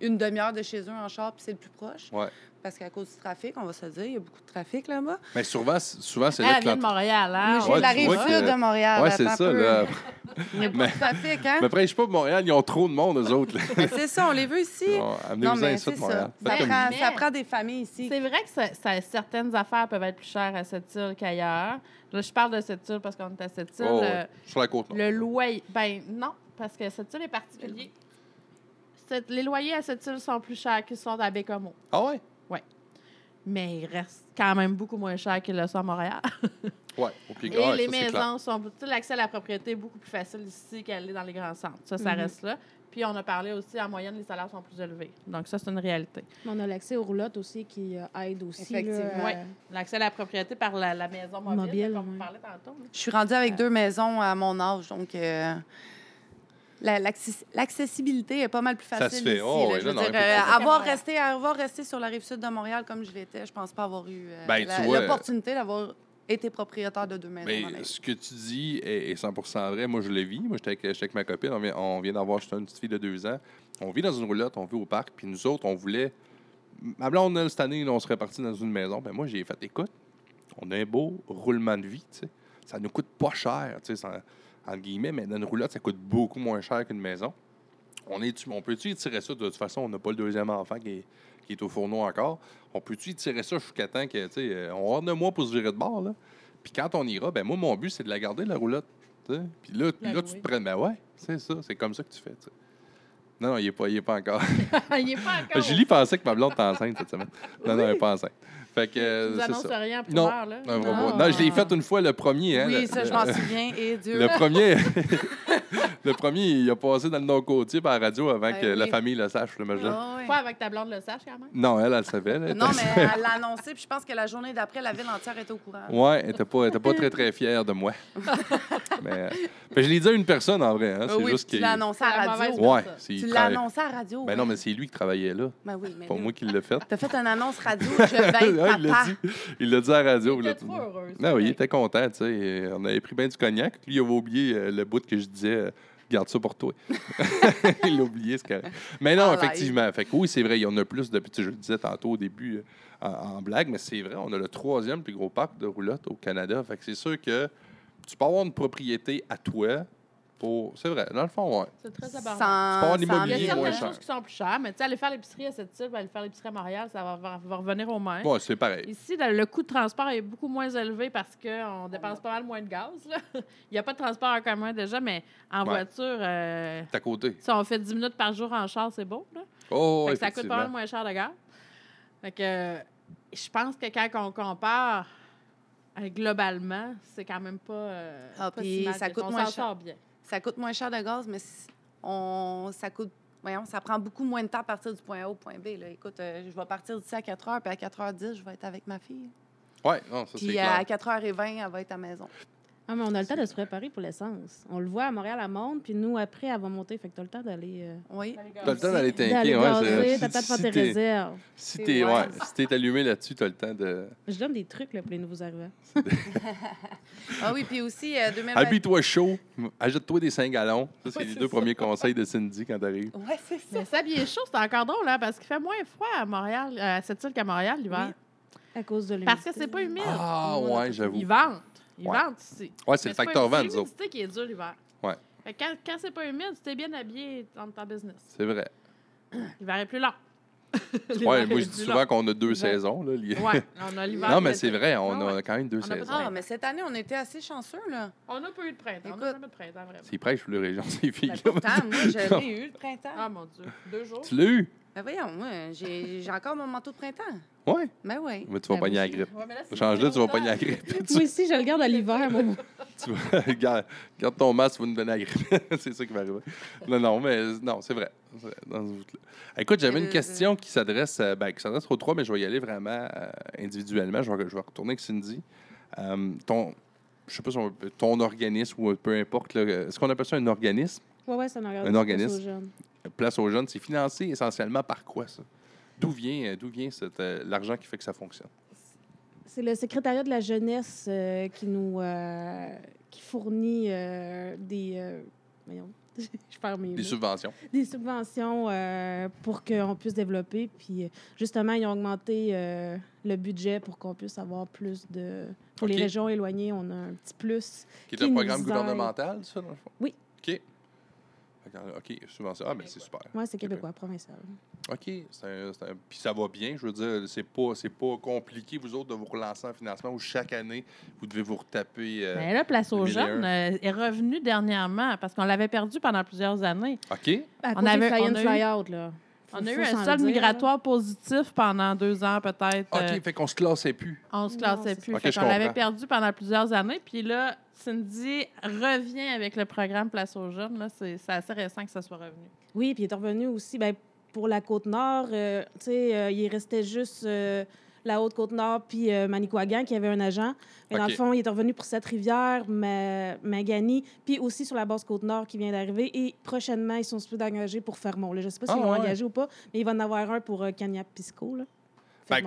une demi-heure de chez eux en char, puis c'est le plus proche. Ouais. Parce qu'à cause du trafic, on va se dire, il y a beaucoup de trafic là-bas. Mais souvent, souvent c'est là elle vient de Montréal. Hein? J'ai Ouais, de la rive que- sud de Montréal. Ouais, c'est ça, peu. là. Il y a beaucoup Mais- de trafic, hein? Mais prêche pas pour Montréal, ils ont trop de monde, eux autres. c'est ça, on les veut ici. Bon, Non, mais ça c'est prend, nous. ça prend des familles ici. C'est vrai que ça- ça- certaines affaires peuvent être plus chères à cette île qu'ailleurs. Là, je parle de cette île parce qu'on est à cette île. Oh, ouais. euh, Sur la côte. nord. Le loyer. Ben non, parce que cette île est particulier. Cette- les loyers à cette île sont plus chers qu'ils sont à Bécomo. Ah ouais? Mais ils restent quand même beaucoup moins chers qu'ils le sont à Montréal. Ouais, au pied Et ouais, les ça, maisons sont. tu sais, L'accès à la propriété est beaucoup plus facile ici qu'elle l'est dans les grands centres. Ça, ça Mhm. reste là. Puis on a parlé aussi, en moyenne, les salaires sont plus élevés. Donc, ça, c'est une réalité. On a l'accès aux roulottes aussi qui euh, aide aussi. Effectivement. Ouais. L'accès à la propriété par la, la maison mobile, Mobile, comme on parlait tantôt. Je suis rendue avec deux maisons à mon âge, donc euh, la- l'access- l'accessibilité est pas mal plus Ça facile se fait. ici. Oh, là. oui, je là, veux non, dire, effectivement. euh, avoir, resté, avoir resté sur la rive sud de Montréal comme je l'étais, je pense pas avoir eu euh, Ben, l'opportunité d'avoir été propriétaire de deux maisons. Mais vie. ce que tu dis est, est 100 vrai. Moi, je l'ai vu. Moi, j'étais avec, j'étais avec ma copine. On vient, on vient d'avoir juste une petite fille de deux ans. On vit dans une roulotte, on vit au parc. Puis nous autres, on voulait. Ma blonde, cette année, là, on serait parti dans une maison. Ben moi, j'ai fait écoute, on a un beau roulement de vie. tu sais. Ça nous coûte pas cher, tu sais, ça- entre guillemets, mais dans une roulotte, ça coûte beaucoup moins cher qu'une maison. On, est on peut-tu étirer ça? De toute façon, on n'a pas le deuxième enfant qui est, qui est au fourneau encore. On peut-tu étirer ça jusqu'à temps que, tu sais, euh, on a un mois pour se virer de bord, là? Puis quand on ira, ben moi, mon but, c'est de la garder, la roulotte. Puis là, là tu te prends. Ben ouais, c'est ça. C'est comme ça que tu fais. Non, non, il n'est pas, il est pas encore. il est pas encore. Julie pensait que ma blonde était enceinte cette semaine. Non, non, elle n'est pas enceinte. Fait que, euh, Tu annonces ça. rien en Non. là? Non, Non. vraiment. Non, je l'ai fait une fois le premier. Hein, oui, le- ça, je m'en souviens. Et Dieu. Le premier, le premier, il a passé dans le Nord-Côtier par la radio avant Ben que la oui. famille le sache, le machin. Ah oui. Pas avec ta blonde le sache, quand même. Non, elle, elle savait. elle Non, mais elle l'a annoncé, puis je pense que la journée d'après, la ville entière était au courant. Ouais, elle était pas, était pas très, très fière de moi. mais, euh, mais je l'ai dit à une personne, en vrai. Hein, Ah c'est oui, juste tu l'as annoncé à la radio. Ouais, Tu l'as travaille- annoncé à la radio. Ben non, mais c'est lui qui travaillait là. Ben oui, mais Pas moi qui l'ai fait. T'as fait une annonce radio, je vais il l'a dit. Il l'a dit à la radio. Il était trop heureux. Non, oui, il était content, tu sais. On avait pris bien du cognac. Lui, il avait oublié euh, le bout que je disais, euh, garde ça pour toi. il l'a oublié, correct. Mais non, Ah, effectivement. Fait que oui, c'est vrai, il y en a plus depuis, je le disais tantôt au début euh, en, en blague, mais c'est vrai, on a le troisième plus gros parc de roulotte au Canada. Fait que c'est sûr que tu peux avoir une propriété à toi pour. C'est vrai, dans le fond, ouais. C'est très Sans, abordable. Tu peux avoir sans Il y a moins certaines cher. choses qui sont plus chères, mais tu sais, aller faire l'épicerie à cette île, aller faire l'épicerie à Montréal, ça va, va- va revenir au même. Ouais, c'est pareil. Ici, le, le coût de transport est beaucoup moins élevé parce qu'on dépense pas mal moins de gaz. là. Il n'y a pas de transport en commun déjà, mais en Ouais. voiture, euh, C'est à côté. si on fait 10 minutes par jour en char, c'est beau. Là. Oh, Fait que ça coûte pas mal effectivement. moins cher de gaz. Fait que euh, je pense que quand on compare euh, globalement, c'est quand même pas. euh, Ah, pas puis si mal ça coûte on moins s'en cher. sort bien. Ça coûte moins cher de gaz, mais on, ça coûte. Voyons, ça prend beaucoup moins de temps à partir du point A au point B. Là. Écoute, euh, je vais partir d'ici à 4 h, puis à 4h10, je vais être avec ma fille. Ouais, non, ça, c'est Puis clair. à 4h20, elle va être à la maison. Ah, mais on a le temps de se préparer pour l'essence. On le voit à Montréal, à monte, puis nous, après, elle va monter. Fait que t'as le temps d'aller. euh, Oui. T'as le temps d'aller t'inquiéter, ouais. t'as le temps de faire si tes réserves. Si t'es ouais, si t'es allumé là-dessus, t'as le temps de. Je donne des trucs là, pour les nouveaux arrivants. Ah oui, puis aussi, euh, 2020. Habille-toi chaud, achète-toi des 5 gallons. Ça, c'est Ouais, les deux ça. premiers conseils de Cindy quand t'arrives. Ouais, c'est ça. Mais s'habiller chaud, c'est encore drôle, hein, parce qu'il fait moins froid à Montréal, euh, à cette île qu'à Montréal l'hiver. À cause de l'humidité. Parce que c'est pas humide. Ah, ouais, j'avoue. Ils Ouais. ventent ici. Ouais, c'est le facteur vent, C'est nous autres. l'humidité qui est dure l'hiver. Ouais. Fait que quand quand c'est pas humide, tu t'es bien habillé dans ta business. C'est vrai. L'hiver est plus long. Ouais, moi, je dis souvent qu'on a deux saisons. Là. Ouais, on a l'hiver. non, mais c'est vrai, on Ah a quand même deux On saisons. Ah, mais cette année, on était assez chanceux, là. On n'a pas eu de printemps. On Écoute. n'a jamais de printemps, vraiment. C'est prêche pour les régions, ces filles. Ben, pourtant, moi, je l'ai eu le printemps. Ah, mon Dieu. Deux jours. Tu l'as eu? Ben voyons, moi, j'ai encore mon manteau de printemps. Ouais. Ben oui. Mais tu vas Ben, pogner la grippe. Ouais, Change-le, tu vas automne. pogner la grippe. Moi aussi, je le garde à l'hiver, moi. tu vas, garde, garde ton masque, tu vas nous donner la grippe. c'est ça qui va arriver. Non, non, mais non, c'est vrai. C'est vrai, dans ce bout-là. Écoute, j'avais une Euh, question qui s'adresse euh, ben, qui s'adresse aux trois, mais je vais y aller vraiment euh, individuellement. Je vais, je vais retourner avec Cindy. Euh, ton, je sais pas si on- ton organisme ou peu importe, là, est-ce qu'on appelle ça un organisme? Ouais, ouais, c'est un organisme. Un organisme. aux jeunes. Place aux jeunes, c'est financé essentiellement par quoi, ça? D'où vient, euh, d'où vient cette, euh, l'argent qui fait que ça fonctionne? C'est le secrétariat de la jeunesse euh, qui nous euh, qui fournit euh, des voyons, je perds mes Des mots. subventions. des subventions pour qu'on puisse développer. Puis justement, ils ont augmenté le budget pour qu'on puisse avoir plus de. Pour les régions éloignées, on a un petit plus. Qui est Qui un programme gouvernemental, ça, dans le fond? Oui. OK. OK, subvention. Ah, mais c'est super. Oui, c'est québécois, provincial. OK. Puis ça va bien, je veux dire, c'est pas, c'est pas compliqué, vous autres, de vous relancer en financement où chaque année, vous devez vous retaper. euh, Mais là, Place aux 2001. jeunes euh, est revenu dernièrement parce qu'on l'avait perdu pendant plusieurs années. OK. À On avait- on a eu- fly-out, là. On a eu un le sol dire, migratoire positif pendant deux ans, peut-être. OK, Euh, fait qu'on se classait plus. on se classait plus. ça. Fait qu'on l'avait perdu pendant plusieurs années. Puis là, Cindy revient avec le programme Place aux jeunes. Là, c'est, c'est assez récent que ça soit revenu. Oui, puis il est revenu aussi ben, pour la Côte-Nord. euh, tu sais, euh, il restait juste euh, la Haute-Côte-Nord puis euh, Manicouagan qui avait un agent. Mais dans OK. le fond, il est revenu pour cette rivière, Ma- Magani, puis aussi sur la base Côte-Nord qui vient d'arriver. Et prochainement, ils sont supposés d'engager pour Fermont. Là. Je ne sais pas s'ils Ah, ouais. engagé ou pas, mais il va en avoir un pour euh, Cagnac-Pisco.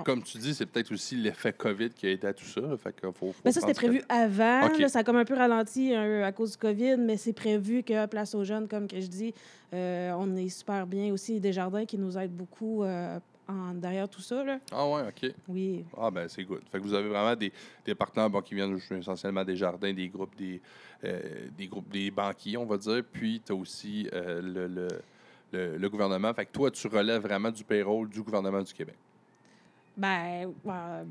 Comme tu dis, c'est peut-être aussi l'effet COVID qui a aidé à tout ça. Fait faut, faut Ben, ça, c'était prévu avant. Là, ça a comme un peu ralenti à cause du COVID, mais c'est prévu que Place aux jeunes, comme que je dis, euh, on est super bien. Aussi, des jardins qui nous aident beaucoup euh, en, derrière tout ça. Là. Ah ouais, OK. Oui. Ah ben c'est good. Fait que vous avez vraiment des, des partenaires bon, qui viennent essentiellement des jardins, des groupes, des, euh, des groupes, des banquiers, on va dire. Puis tu as aussi euh, le, le, le- le gouvernement. Fait que toi, tu relèves vraiment du payroll du gouvernement du Québec. Ben, euh,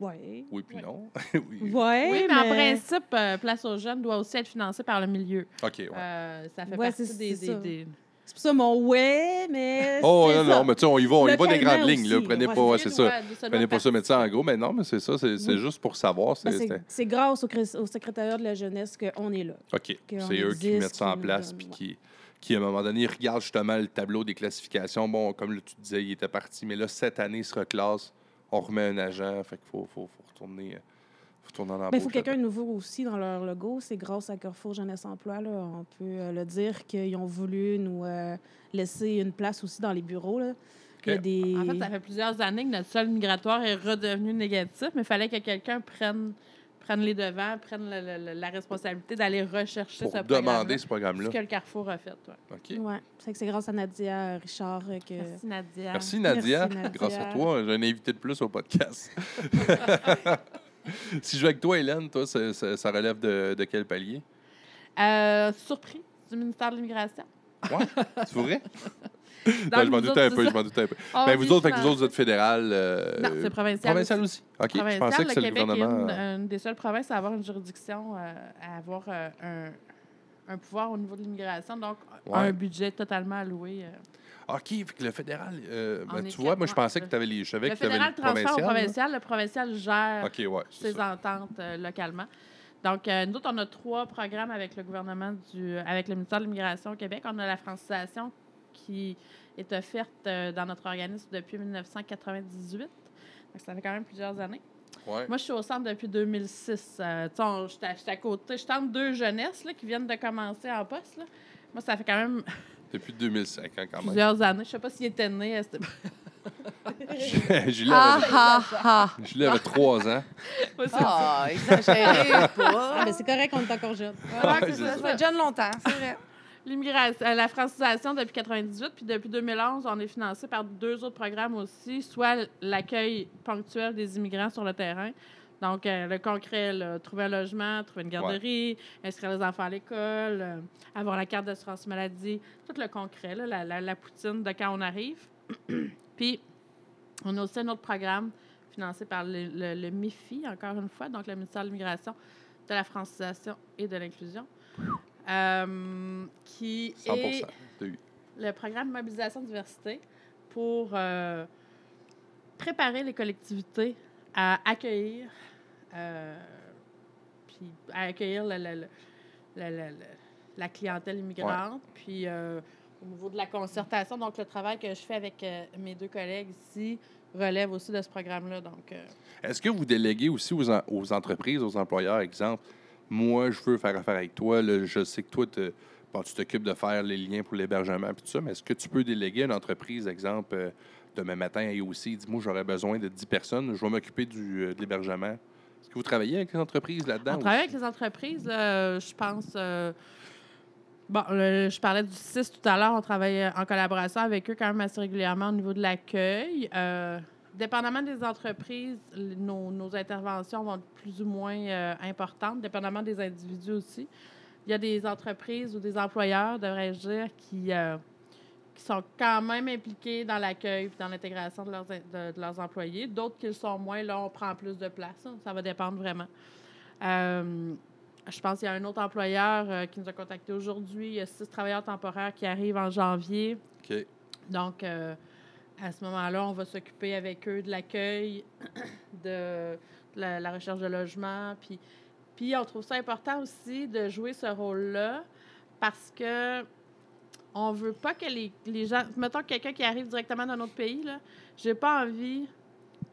ouais. Oui, puis Ouais. non. oui. Ouais, Oui, mais, en principe, euh, Place aux jeunes doit aussi être financé par le milieu. OK, ouais. Euh, ça fait Ouais, partie c'est- des, c'est des- ça. des- C'est pour ça mon ouais, mais. Oh non, ça. non, mais tu sais, on y va, on y va des grandes lignes. Là. Prenez ouais, pas, c'est ça. se Prenez pas ça, mettez ça en gros. Mais non, mais c'est ça, c'est Oui. juste pour savoir. Ben, c'est- c'est grâce au, au secrétariat de la jeunesse qu'on est là. OK. C'est eux qui mettent ça en place puis ouais. qui, qui, à un moment donné, regardent justement le tableau des classifications. Bon, comme là, tu disais, il était parti, mais là, cette année, il se reclasse. On remet un agent. Fait qu'il faut, faut, faut retourner, euh, faut retourner en il faut quelqu'un de nouveau aussi dans leur logo. C'est grâce à Carrefour Jeunesse Emploi. Là, on peut euh, le dire qu'ils ont voulu nous euh, laisser une place aussi dans les bureaux. Là. Il y a Ok. des... En fait, ça fait plusieurs années que notre sol migratoire est redevenu négatif, mais il fallait que quelqu'un prenne, prenne les devants, prenne le- le- la responsabilité d'aller rechercher pour ce programme demander ce programme-là. Ce que le Carrefour a fait. ouais. OK. Ouais. C'est que c'est grâce à Nadia Richard euh, que. Merci, Nadia. Merci, Nadia. Merci, Nadia. Grâce à toi, j'ai un invité de plus au podcast. si je vais avec toi, Hélène, toi, ça, ça- ça relève de, de quel palier? Euh, surpris du ministère de l'Immigration. Ouais, c'est vrai? Donc, Ouais, je m'en nous doutais autres, un c'est peu, ça. je m'en doutais un peu. On Ben, vous vit autres, fait que vous autres, vous êtes fédéral. euh, Non, c'est provincial. provincial aussi. OK, je Provincial, pensais que le c'était le Québec est gouvernement. une, euh, une des seules provinces à avoir une juridiction, euh, à avoir euh, un, un pouvoir au niveau de l'immigration, donc Ouais. un budget totalement alloué. euh. OK, fait que le fédéral, euh, ben, est tu vois, moi, je pensais que tu avais les. Je savais Le que tu avais fédéral le transfère au provincial. là. provincial. Le provincial gère OK, ouais. c'est ses ça. ententes euh, localement. Donc, euh, nous autres, on a trois programmes avec le gouvernement, du, avec le ministère de l'Immigration au Québec. On a la francisation qui est offerte euh, dans notre organisme depuis 1998. Donc, ça fait quand même plusieurs années. Ouais. Moi, je suis au centre depuis 2006. Euh, j'étais j'étais à côté. Je tente deux jeunesses là, qui viennent de commencer en poste. là. Moi, ça fait quand même Depuis 2005, hein, quand même. plusieurs années. Je sais pas s'il était né. à cette- Julie Ah, avait, ah, ah. Julie avait trois ans. Ah, exagéré Ah, pas. ben, c'est correct, on est encore jeune. C'est ça, fait déjà longtemps, c'est vrai. L'immigration, la francisation depuis 98, puis depuis 2011, on est financé par deux autres programmes aussi, soit l'accueil ponctuel des immigrants sur le terrain, donc euh, le concret, là, trouver un logement, trouver une garderie, inscrire les enfants à l'école, euh, avoir la carte d'assurance maladie, tout le concret, là, la, la- la poutine de quand on arrive. Puis on a aussi un autre programme financé par le, le- le MIFI, encore une fois, donc le ministère de l'Immigration, de la francisation et de l'inclusion. euh, qui 100 est le programme Mobilisation Diversité pour euh, préparer les collectivités à accueillir, euh, puis à accueillir le- la clientèle immigrante, puis au niveau de la concertation. Donc, le travail que je fais avec euh, mes deux collègues ici relève aussi de ce programme-là. Donc, euh, Est-ce que vous déléguez aussi aux, en- aux entreprises, aux employeurs, exemple, moi, je veux faire affaire avec toi, là, je sais que toi, bon, tu t'occupes de faire les liens pour l'hébergement et tout ça, mais est-ce que tu peux déléguer à une entreprise, exemple, euh, demain matin, et aussi, dis-moi, j'aurais besoin de 10 personnes, je vais m'occuper de l'hébergement? Est-ce que vous travaillez avec les entreprises là-dedans? On travaille aussi? avec les entreprises, là, je pense. Euh, bon, je parlais du CIS tout à l'heure. On travaille en collaboration avec eux quand même assez régulièrement au niveau de l'accueil. Euh, dépendamment des entreprises, nos, nos interventions vont être plus ou moins euh, importantes, dépendamment des individus aussi. Il y a des entreprises ou des employeurs, devrais-je dire, qui, euh, qui sont quand même impliqués dans l'accueil et dans l'intégration de leurs, de leurs employés. D'autres qui le sont moins, là, on prend plus de place. hein. Ça va dépendre vraiment. Je pense qu'il y a un autre employeur euh, qui nous a contactés aujourd'hui. Il y a six travailleurs temporaires qui arrivent en janvier. OK. Donc, euh, à ce moment-là, on va s'occuper avec eux de l'accueil, de la, la recherche de logement. Puis, puis, on trouve ça important aussi de jouer ce rôle-là parce que on veut pas que les, les gens. Mettons quelqu'un qui arrive directement d'un autre pays, là, j'ai pas envie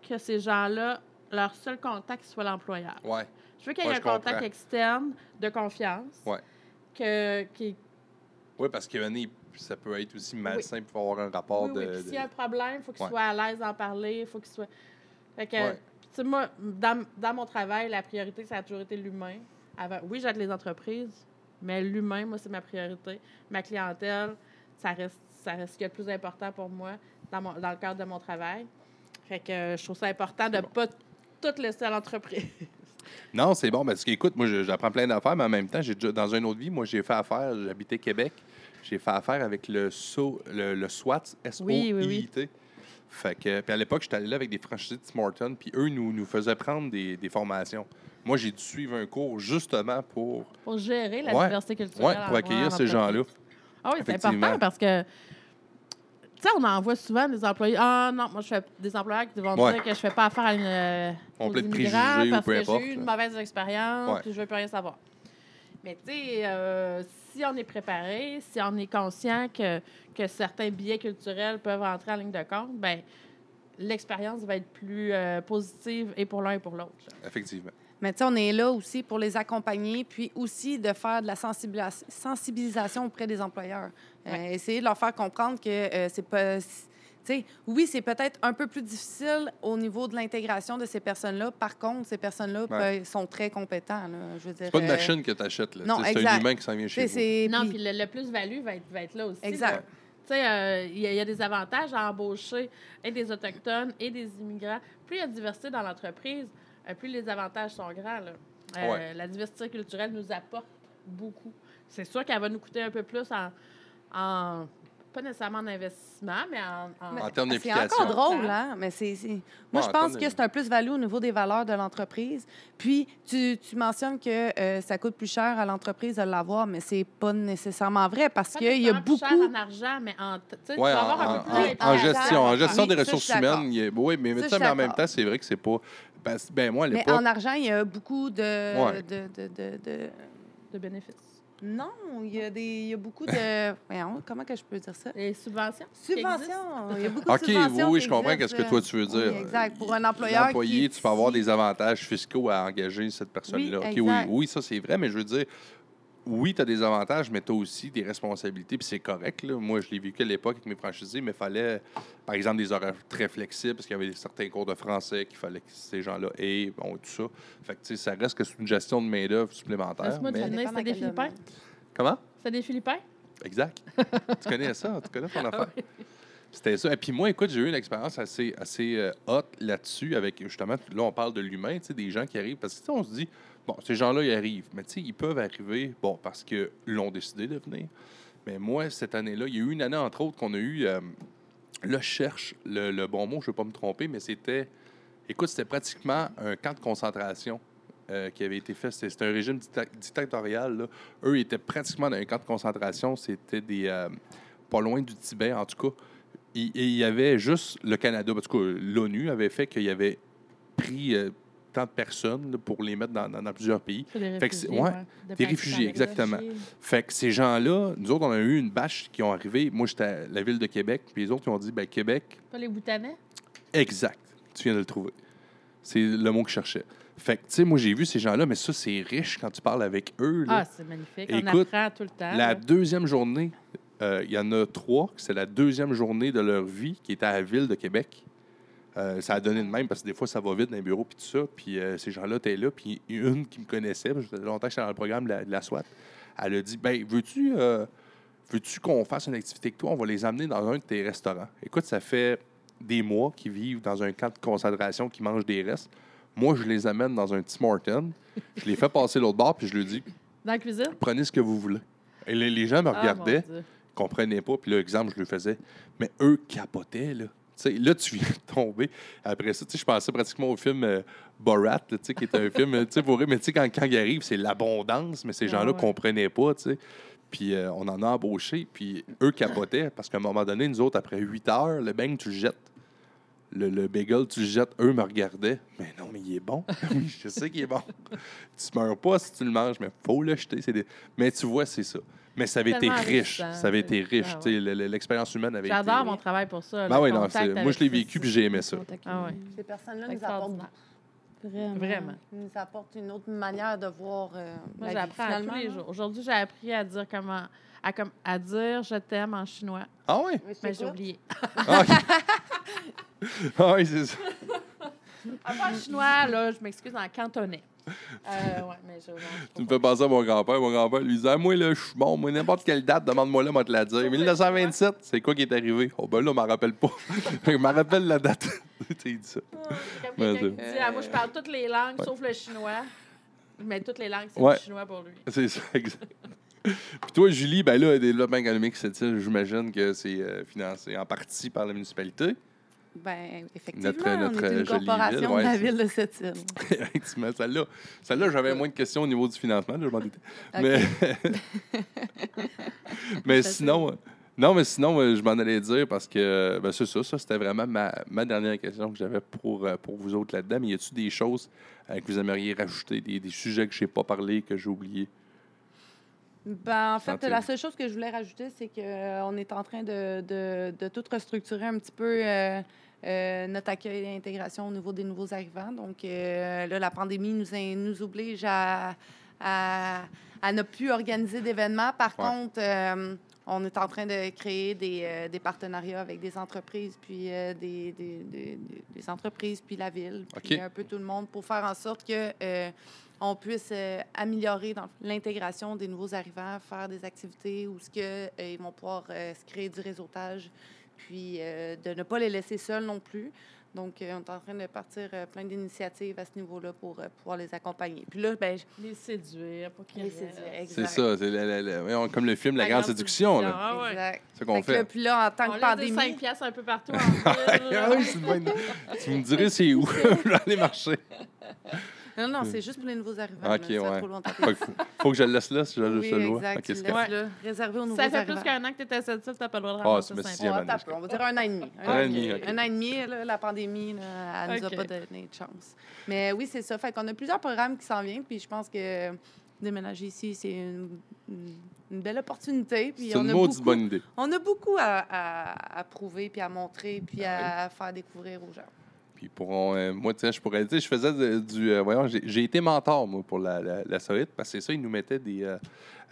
que ces gens-là, leur seul contact soit l'employeur. Ouais. Je veux qu'il y ait Ouais, un contact comprends. externe de confiance. Ouais. Que, qui, Oui, parce que ça peut être aussi malsain pour avoir un rapport oui, oui. de. S'il y a un problème, il faut qu'il Ouais. soit à l'aise d'en parler. Faut qu'il soit. Fait que, Ouais. tu sais, moi, dans, dans mon travail, la priorité, ça a toujours été l'humain. Avant, oui, j'aide les entreprises, mais l'humain, moi, c'est ma priorité. Ma clientèle, ça reste, ça reste ce qui est le plus important pour moi dans, mon, dans le cadre de mon travail. Fait que je trouve ça important de ne pas tout laisser à l'entreprise. Non, c'est bon, parce qu'écoute, moi, j'apprends plein d'affaires, mais en même temps, j'ai déjà, dans une autre vie, moi, j'ai fait affaire, j'habitais Québec, j'ai fait affaire avec le, SO, le, le SWAT, s o Oui, oui, oui. Fait que, puis à l'époque, j'étais allé là avec des franchisés de Tim Hortons, puis eux nous, nous faisaient prendre des, des formations. Moi, j'ai dû suivre un cours justement pour, Pour gérer la Ouais. diversité culturelle. en- pour accueillir ces gens-là. Ah oui, c'est important parce que, tu sais, on en voit souvent des employés. Ah non, moi, je fais des employeurs qui vont Ouais. dire que je fais pas affaire à une, euh, On aux peut être immigrants préjugés ou parce peu que importe, j'ai eu une mauvaise expérience puis je veux plus rien savoir. Mais tu sais, euh, si on est préparé, si on est conscient que, que certains biais culturels peuvent entrer en ligne de compte, ben l'expérience va être plus euh, positive et pour l'un et pour l'autre. effectivement. Mais tu sais, on est là aussi pour les accompagner, puis aussi de faire de la sensibilis- sensibilisation auprès des employeurs. Euh, Ouais. essayer de leur faire comprendre que euh, c'est pas. Tu sais, oui, c'est peut-être un peu plus difficile au niveau de l'intégration de ces personnes-là. Par contre, ces personnes-là Ouais. sont très compétents. Là, je veux dire. C'est pas une euh, machine que tu achètes, c'est un humain qui s'en vient chez vous. c'est- Non, puis- le, le plus-value va être, va être là aussi. Exact. là. Tu sais, euh, il y, a- il y a des avantages à embaucher et des Autochtones et des immigrants. Plus il y a de diversité dans l'entreprise, euh, plus les avantages sont grands. là. Euh, Ouais. La diversité culturelle nous apporte beaucoup. C'est sûr qu'elle va nous coûter un peu plus en, en- pas nécessairement en investissement, mais en, en- En termes C'est d'implication. encore drôle, hein? Mais c'est, c'est- Moi, je en pense que c'est un plus-value au niveau des valeurs de l'entreprise. Puis, tu, tu mentionnes que euh, ça coûte plus cher à l'entreprise de l'avoir, mais c'est pas nécessairement vrai parce qu'il y a nécessairement plus cher beaucoup. en argent, mais en, tu sais, tu Ouais, vas en, avoir un peu plus en gestion, en gestion Oui, des ressources humaines, il y a- oui, mais, mais, Ça, mais en même temps, c'est vrai que c'est pas. Parce- ben, moi, à Mais l'époque. en argent, il y a beaucoup de. Ouais. de, de, de- de- de bénéfices. Non, il y, a des, il y a beaucoup de. Voyons, comment que je peux dire ça? Les subventions. Subventions. Il y a beaucoup de OK, oui, subventions. oui, qui je comprends qu'est-ce que toi, tu veux Oui, dire. exact. Pour un employeur. L'employé, qui tu peux avoir des avantages fiscaux à engager cette personne-là. Oui, OK, oui, oui, ça, c'est vrai, mais je veux dire, oui, tu as des avantages, mais tu as aussi des responsabilités, puis c'est correct. Là. Moi, je l'ai vécu à l'époque avec mes franchisés, mais il fallait, par exemple, des horaires très flexibles, parce qu'il y avait certains cours de français qu'il fallait que ces gens-là aient, bon, tout ça. Fait que, tu sais, ça reste que c'est une gestion de main-d'œuvre supplémentaire. Laisse-moi mais- dans des Philippins? Comment? C'est des Philippins? Exact. tu connais ça, tu connais ton affaire. C'était ça. Et puis moi, écoute, j'ai eu une expérience assez, assez euh, hot là-dessus avec, justement, là, on parle de l'humain, tu sais, des gens qui arrivent. Parce que, on se dit, bon, ces gens-là, ils arrivent. Mais, tu sais, ils peuvent arriver, bon, parce qu'ils l'ont décidé de venir. Mais moi, cette année-là, il y a eu une année, entre autres, qu'on a eu, euh, là, cherche le, le bon mot, je ne veux pas me tromper, mais c'était, écoute, c'était pratiquement un camp de concentration euh, qui avait été fait. C'était un régime dicta- dictatorial. là. Eux, étaient pratiquement dans un camp de concentration. C'était des. euh, pas loin du Tibet, en tout cas. Et et il y avait juste le Canada, en tout cas, l'ONU avait fait qu'il y avait pris euh, tant de personnes là, pour les mettre dans, dans- dans plusieurs pays. Des Fait que réfugiés. ouais, ouais, de des réfugiés, exactement. réfugiés. Fait que ces gens-là, nous autres, on a eu une bâche qui ont arrivé. Moi, j'étais à la ville de Québec, puis les autres, ils ont dit, ben Québec, Pas les Bhoutanais? Exact. Tu viens de le trouver. C'est le mot que je cherchais. Fait que, tu sais, moi, j'ai vu ces gens-là, mais ça, c'est riche quand tu parles avec eux. là. Ah, c'est magnifique. on apprend tout le temps. la là. deuxième journée, euh, il y en a trois, c'est la deuxième journée de leur vie qui était à la ville de Québec. Euh, ça a donné de même parce que des fois, ça va vite dans les bureaux puis tout ça. Puis euh, ces gens-là étaient là. Puis une qui me connaissait, parce que longtemps que j'étais dans le programme de la, de la SWAT, elle a dit ben veux-tu euh, veux-tu qu'on fasse une activité avec toi? On va les amener dans un de tes restaurants. Écoute, ça fait des mois qu'ils vivent dans un camp de concentration, qui mangent des restes. Moi, je les amène dans un Tim Hortons. Je les fais passer l'autre bord, puis je leur dis Dans la cuisine? prenez ce que vous voulez. Et les, les gens me Ah, regardaient. Comprenaient pas. Puis là, exemple, je le faisais. Mais eux capotaient, là. Là, tu viens de tomber. Après ça, je pensais pratiquement au film euh, Borat, là, qui est un film, tu sais. Mais tu sais, quand, quand il arrive, c'est l'abondance, mais ces Ah gens-là ouais. comprenaient pas, tu sais. Puis euh, on en a embauché, puis eux capotaient, parce qu'à un moment donné, nous autres, après 8 heures, le bang, tu le jettes. Le, le bagel, tu le jettes. Eux me regardaient. Mais non, mais il est bon. Je sais qu'il est bon. tu meurs pas si tu le manges, mais faut le jeter. des- Mais tu vois, c'est ça. Mais ça avait été riche. Ça avait été riche. ah L'expérience humaine avait été. J'adore mon travail pour ça. Ben oui, non, moi, je l'ai vécu, puis j'ai aimé ça. Ah ouais. Ces personnes-là nous apportent. Vraiment. Vraiment. nous apportent une autre manière de voir euh, Moi, la vie, j'apprends tous les jours. Aujourd'hui, j'ai appris à dire comment. À, comme, à dire je t'aime en chinois. Ah oui? Mais j'ai oublié. Ah. Ah oui, c'est ça. En chinois, là, je m'excuse en cantonais. Euh, ouais, mais je, non, je Tu me fais penser à mon grand-père. Mon grand-père lui disait Ah, Moi, là, je suis bon. Moi, n'importe quelle date, demande-moi là, moi, te la dire. 1927, c'est quoi qui est arrivé? Oh, ben là, je m'en rappelle pas. je me rappelle la date. tu sais, il dit ça. C'est comme qui dit ah, Moi, je parle toutes les langues Ouais. sauf le chinois. Mais toutes les langues, c'est Ouais. du chinois pour lui. C'est ça, exact. Puis toi, Julie, ben là, développement économique, c'est j'imagine que c'est euh, financé en partie par la municipalité. Ben, effectivement, Notre- notre on est une jolie corporation ville, de la ville de cette île. Effectivement, celle-là, celle-là j'avais moins de questions au niveau du financement, là, je m'en doutais. Mais, mais sinon, euh, non, mais sinon, euh, je m'en allais dire parce que ben, c'est ça, ça c'était vraiment ma, ma dernière question que j'avais pour, euh, pour vous autres là-dedans. Mais y a-t-il des choses euh, que vous aimeriez rajouter, des, des sujets que je n'ai pas parlé, que j'ai oubliés? Ben, en fait, la seule chose que je voulais rajouter, c'est qu'on est en train de, de, de tout restructurer un petit peu euh, euh, notre accueil et intégration au niveau des nouveaux arrivants. Donc, euh, là, la pandémie nous, nous oblige à, à, à ne plus organiser d'événements. Par Ouais. contre, euh, on est en train de créer des, euh, des partenariats avec des entreprises, puis euh, des, des, des- entreprises, puis la ville, puis un peu tout le monde, pour faire en sorte que euh, on puisse euh, améliorer dans l'intégration des nouveaux arrivants, faire des activités où ce que, euh, ils vont pouvoir euh, se créer du réseautage, puis euh, de ne pas les laisser seuls non plus. Donc, euh, on est en train de partir euh, plein d'initiatives à ce niveau-là pour euh, pouvoir les accompagner. Puis là, ben, je- Les séduire, pour qu'ils les C'est ça, c'est la- la- la- voyons, comme le film La, Grande Séduction. Là. Ah ouais. Exact. C'est qu'on Fait là, fait. puis là, en tant On que pandémie... des 5 piastres un peu partout en ville. Ah oui, c'est une bonne idée. Tu me dirais c'est où? je vais aller marcher. Non, non, c'est juste pour les nouveaux arrivants. Hmm. Ok, là, ça ouais. trop longtemps. Faut, que- faut que je le laisse là si je, Oui, je le vois. exact. Ok, tu c'est le correct. laisses là, réservé aux nouveaux Ça fait arrivants. plus qu'un an que tu étais à cette île, t'as pas le droit de Ah, ramasser 5 sixième Ouais, on va dire un an et demi. Un an et demi. Un an et demi, là, la pandémie, là, elle nous Ok. a pas donné de chance. Mais oui, c'est ça. Fait qu'on a plusieurs programmes qui s'en viennent, puis je pense que déménager ici, c'est une, belle opportunité. Puis C'est on une a maudite beaucoup, bonne idée. On a beaucoup à, à- à prouver, puis à montrer, puis Ah à faire découvrir aux gens. Puis euh, moi, tu sais, je pourrais dire, je faisais de- du. euh, voyons, j'ai j'ai été mentor, moi, pour la, la, la solide, parce que c'est ça, ils nous mettaient des, euh,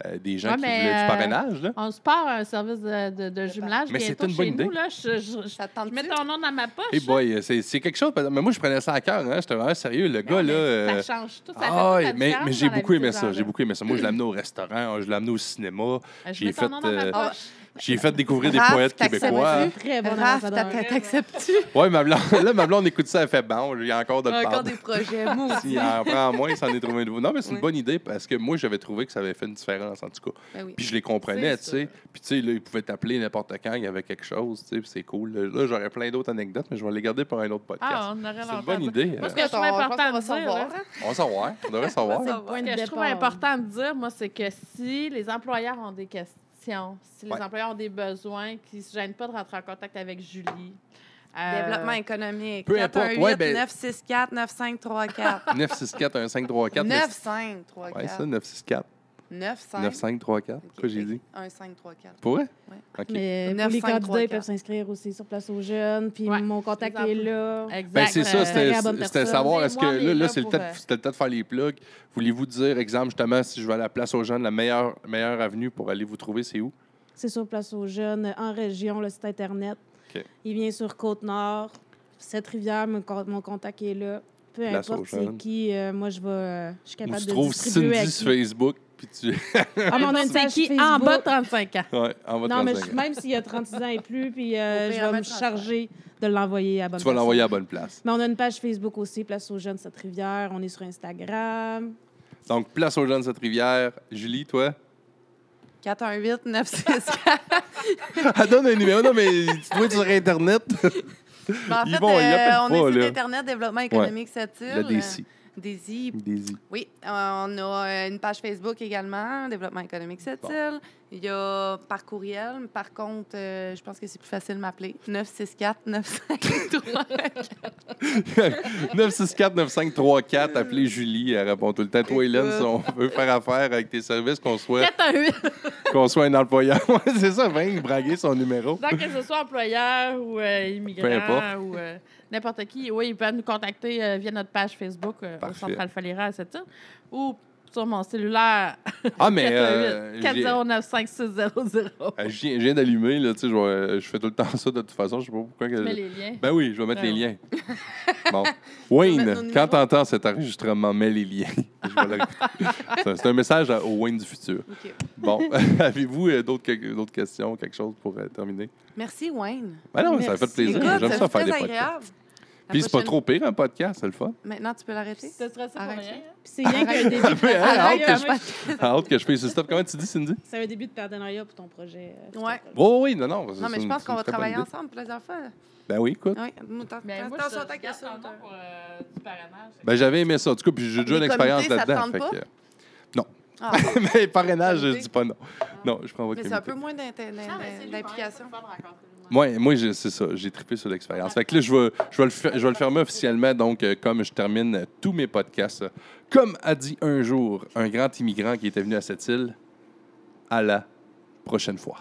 euh, des gens Ouais, qui mais, voulaient euh, du parrainage, là. On se part un service de, de, de jumelage Mais c'est bientôt une bonne chez idée. nous. Là, je, je, je- Ça te je tente mets ton nom dans ma poche. Hey boy, euh, c'est c'est quelque chose. Mais moi, je prenais ça à cœur, hein. J'étais vraiment sérieux. Le gars, là. euh, Ça change tout. Ça fait Ah, toute la ouais, mais, différence mais j'ai dans la beaucoup vie aimé des ça. J'ai beaucoup aimé ça. Moi, je l'ai amené au restaurant, je l'ai amené au cinéma. Je j'ai mets ton fait, nom dans ma euh, poche. J'ai fait découvrir des poètes québécois. Très bon Raph, t'acceptes-tu? Oui, ma blonde, là, ma blonde écoute ça, elle fait bon, il y a encore de Encore des projets. Moi aussi. S'il en prend moins, il s'en est trouvé un nouveau. Non, mais c'est une Oui. bonne idée parce que moi, j'avais trouvé que ça avait fait une différence, en tout cas. Ben oui. Puis je les comprenais, tu sais. Puis tu sais, là, ils pouvaient t'appeler n'importe quand, il y avait quelque chose, tu sais, puis c'est cool. Là, j'aurais plein d'autres anecdotes, mais je vais les garder pour un autre podcast. Ah, on aurait c'est une bonne idée. Moi, ce que je trouve On- je pense important de dire, hein? On va savoir, on devrait savoir. Ce que je trouve important de dire, moi, c'est que si les employeurs ont des questions, si les Ouais. employeurs ont des besoins, qu'ils ne se gênent pas de rentrer en contact avec Julie. Euh, Développement économique. peu importe, 418 ouais, ben- 964 9534 964 1534 9534 Ouais, ça, 964 95 9534. Quoi, j'ai dit? 1534. Pour vrai? Ouais. OK. Mais 9, les 5, 3, candidats ils 4. peuvent s'inscrire aussi sur Place aux Jeunes. Puis Ouais. mon contact est là. Exact. Ben, c'est ça, Euh, c'était personne. savoir, est-ce que là, là c'est le, euh, c'était le temps de faire les plugs. Voulez-vous dire, exemple, justement, si je vais à la place aux jeunes, la meilleure, meilleure avenue pour aller vous trouver, c'est où? C'est sur Place aux Jeunes, en région, le site Internet. OK. Il vient sur Côte-Nord. Cette-Rivière, mon, con- mon contact est là. Peu Place aux importe c'est qui, euh, moi, je vais, euh, je suis capable tu de à Cindy sur Facebook, puis tu... Ah, mais on a une page qui en Facebook. bas de 35 ans? ouais, en bas de Non, mais 35 je- ans. même s'il y a 36 ans et plus, puis euh, Au je pire, vais me mettre en charger de l'envoyer à la bonne Tu vas personne. l'envoyer à la bonne place. Mais on a une page Facebook aussi, Place aux Jeunes Cette-Rivière. On est sur Instagram. Donc, place aux jeunes de cette rivière. Julie, toi? 418 964 Elle donne un numéro. Non, mais tu dois être sur Internet. Ben, en Ils fait, vont, ils euh, on pas, est sur. Internet Développement économique cette île. Le DC. Daisy. Daisy. Oui, euh, on a euh, une page Facebook également, Développement économique cette île. Il y a par courriel. Par contre, euh, je pense que c'est plus facile de m'appeler. 964 953 964-9534, appelez Julie, elle répond tout le temps. Toi, Hélène, si on veut faire affaire avec tes services, qu'on soit, 418. qu'on soit un employeur. C'est ça, viens braguer son numéro. Donc, que ce soit employeur ou euh, immigrant Peu importe. ou euh, n'importe qui, oui, ils peuvent nous contacter euh, via notre page Facebook euh, au. Central Falira à cette ou sur mon cellulaire Ah, mais euh, 418 j'ai- 409 5600. euh, je viens, je viens d'allumer, là, tu sais, je, vais- je fais tout le temps ça de toute façon, je sais pas pourquoi. que- Tu mets les liens. Ben oui, je vais mettre Ben les liens. Bon. Wayne, quand t'entends cet enregistrement, mets les liens. Je C'est- un message à- au Wayne du futur. OK. Bon, avez-vous euh, d'autres que- d'autres questions, quelque chose pour euh, terminer? Merci, Wayne. Ben non, ça fait plaisir. Écoute, J'aime ça ça fait faire des podcasts. Puis c'est pas trop pire un podcast, c'est le fun. Maintenant, tu peux l'arrêter? Stressé pour Arrête. rien? hein? Puis c'est rien qu'un début. hein, hâte que je fasse ce stop. Comment tu dis, Cindy? C'est un début de partenariat pour ton projet. euh, pour ton Ouais. projet. Oh oui, non, non. Non, mais c'est je une- pense c'est qu'on une va travailler idée. ensemble plusieurs fois. Ben oui, écoute. Oui, Ben, moi, attention, je ta question. euh, du parrainage. Ben j'avais aimé ça. En tout cas, puis j'ai déjà ça te là-dedans. que- Non. Ah, mais parrainage, je dis pas non. Non, je prends votre mais c'est un peu moins Ah, d'implication. Moi, moi c'est ça. J'ai trippé sur l'expérience. Fait que là, je vais, je le, fermer officiellement. Donc, euh, comme je termine tous mes podcasts, comme a dit un jour un grand immigrant qui était venu à cette île, à la prochaine fois.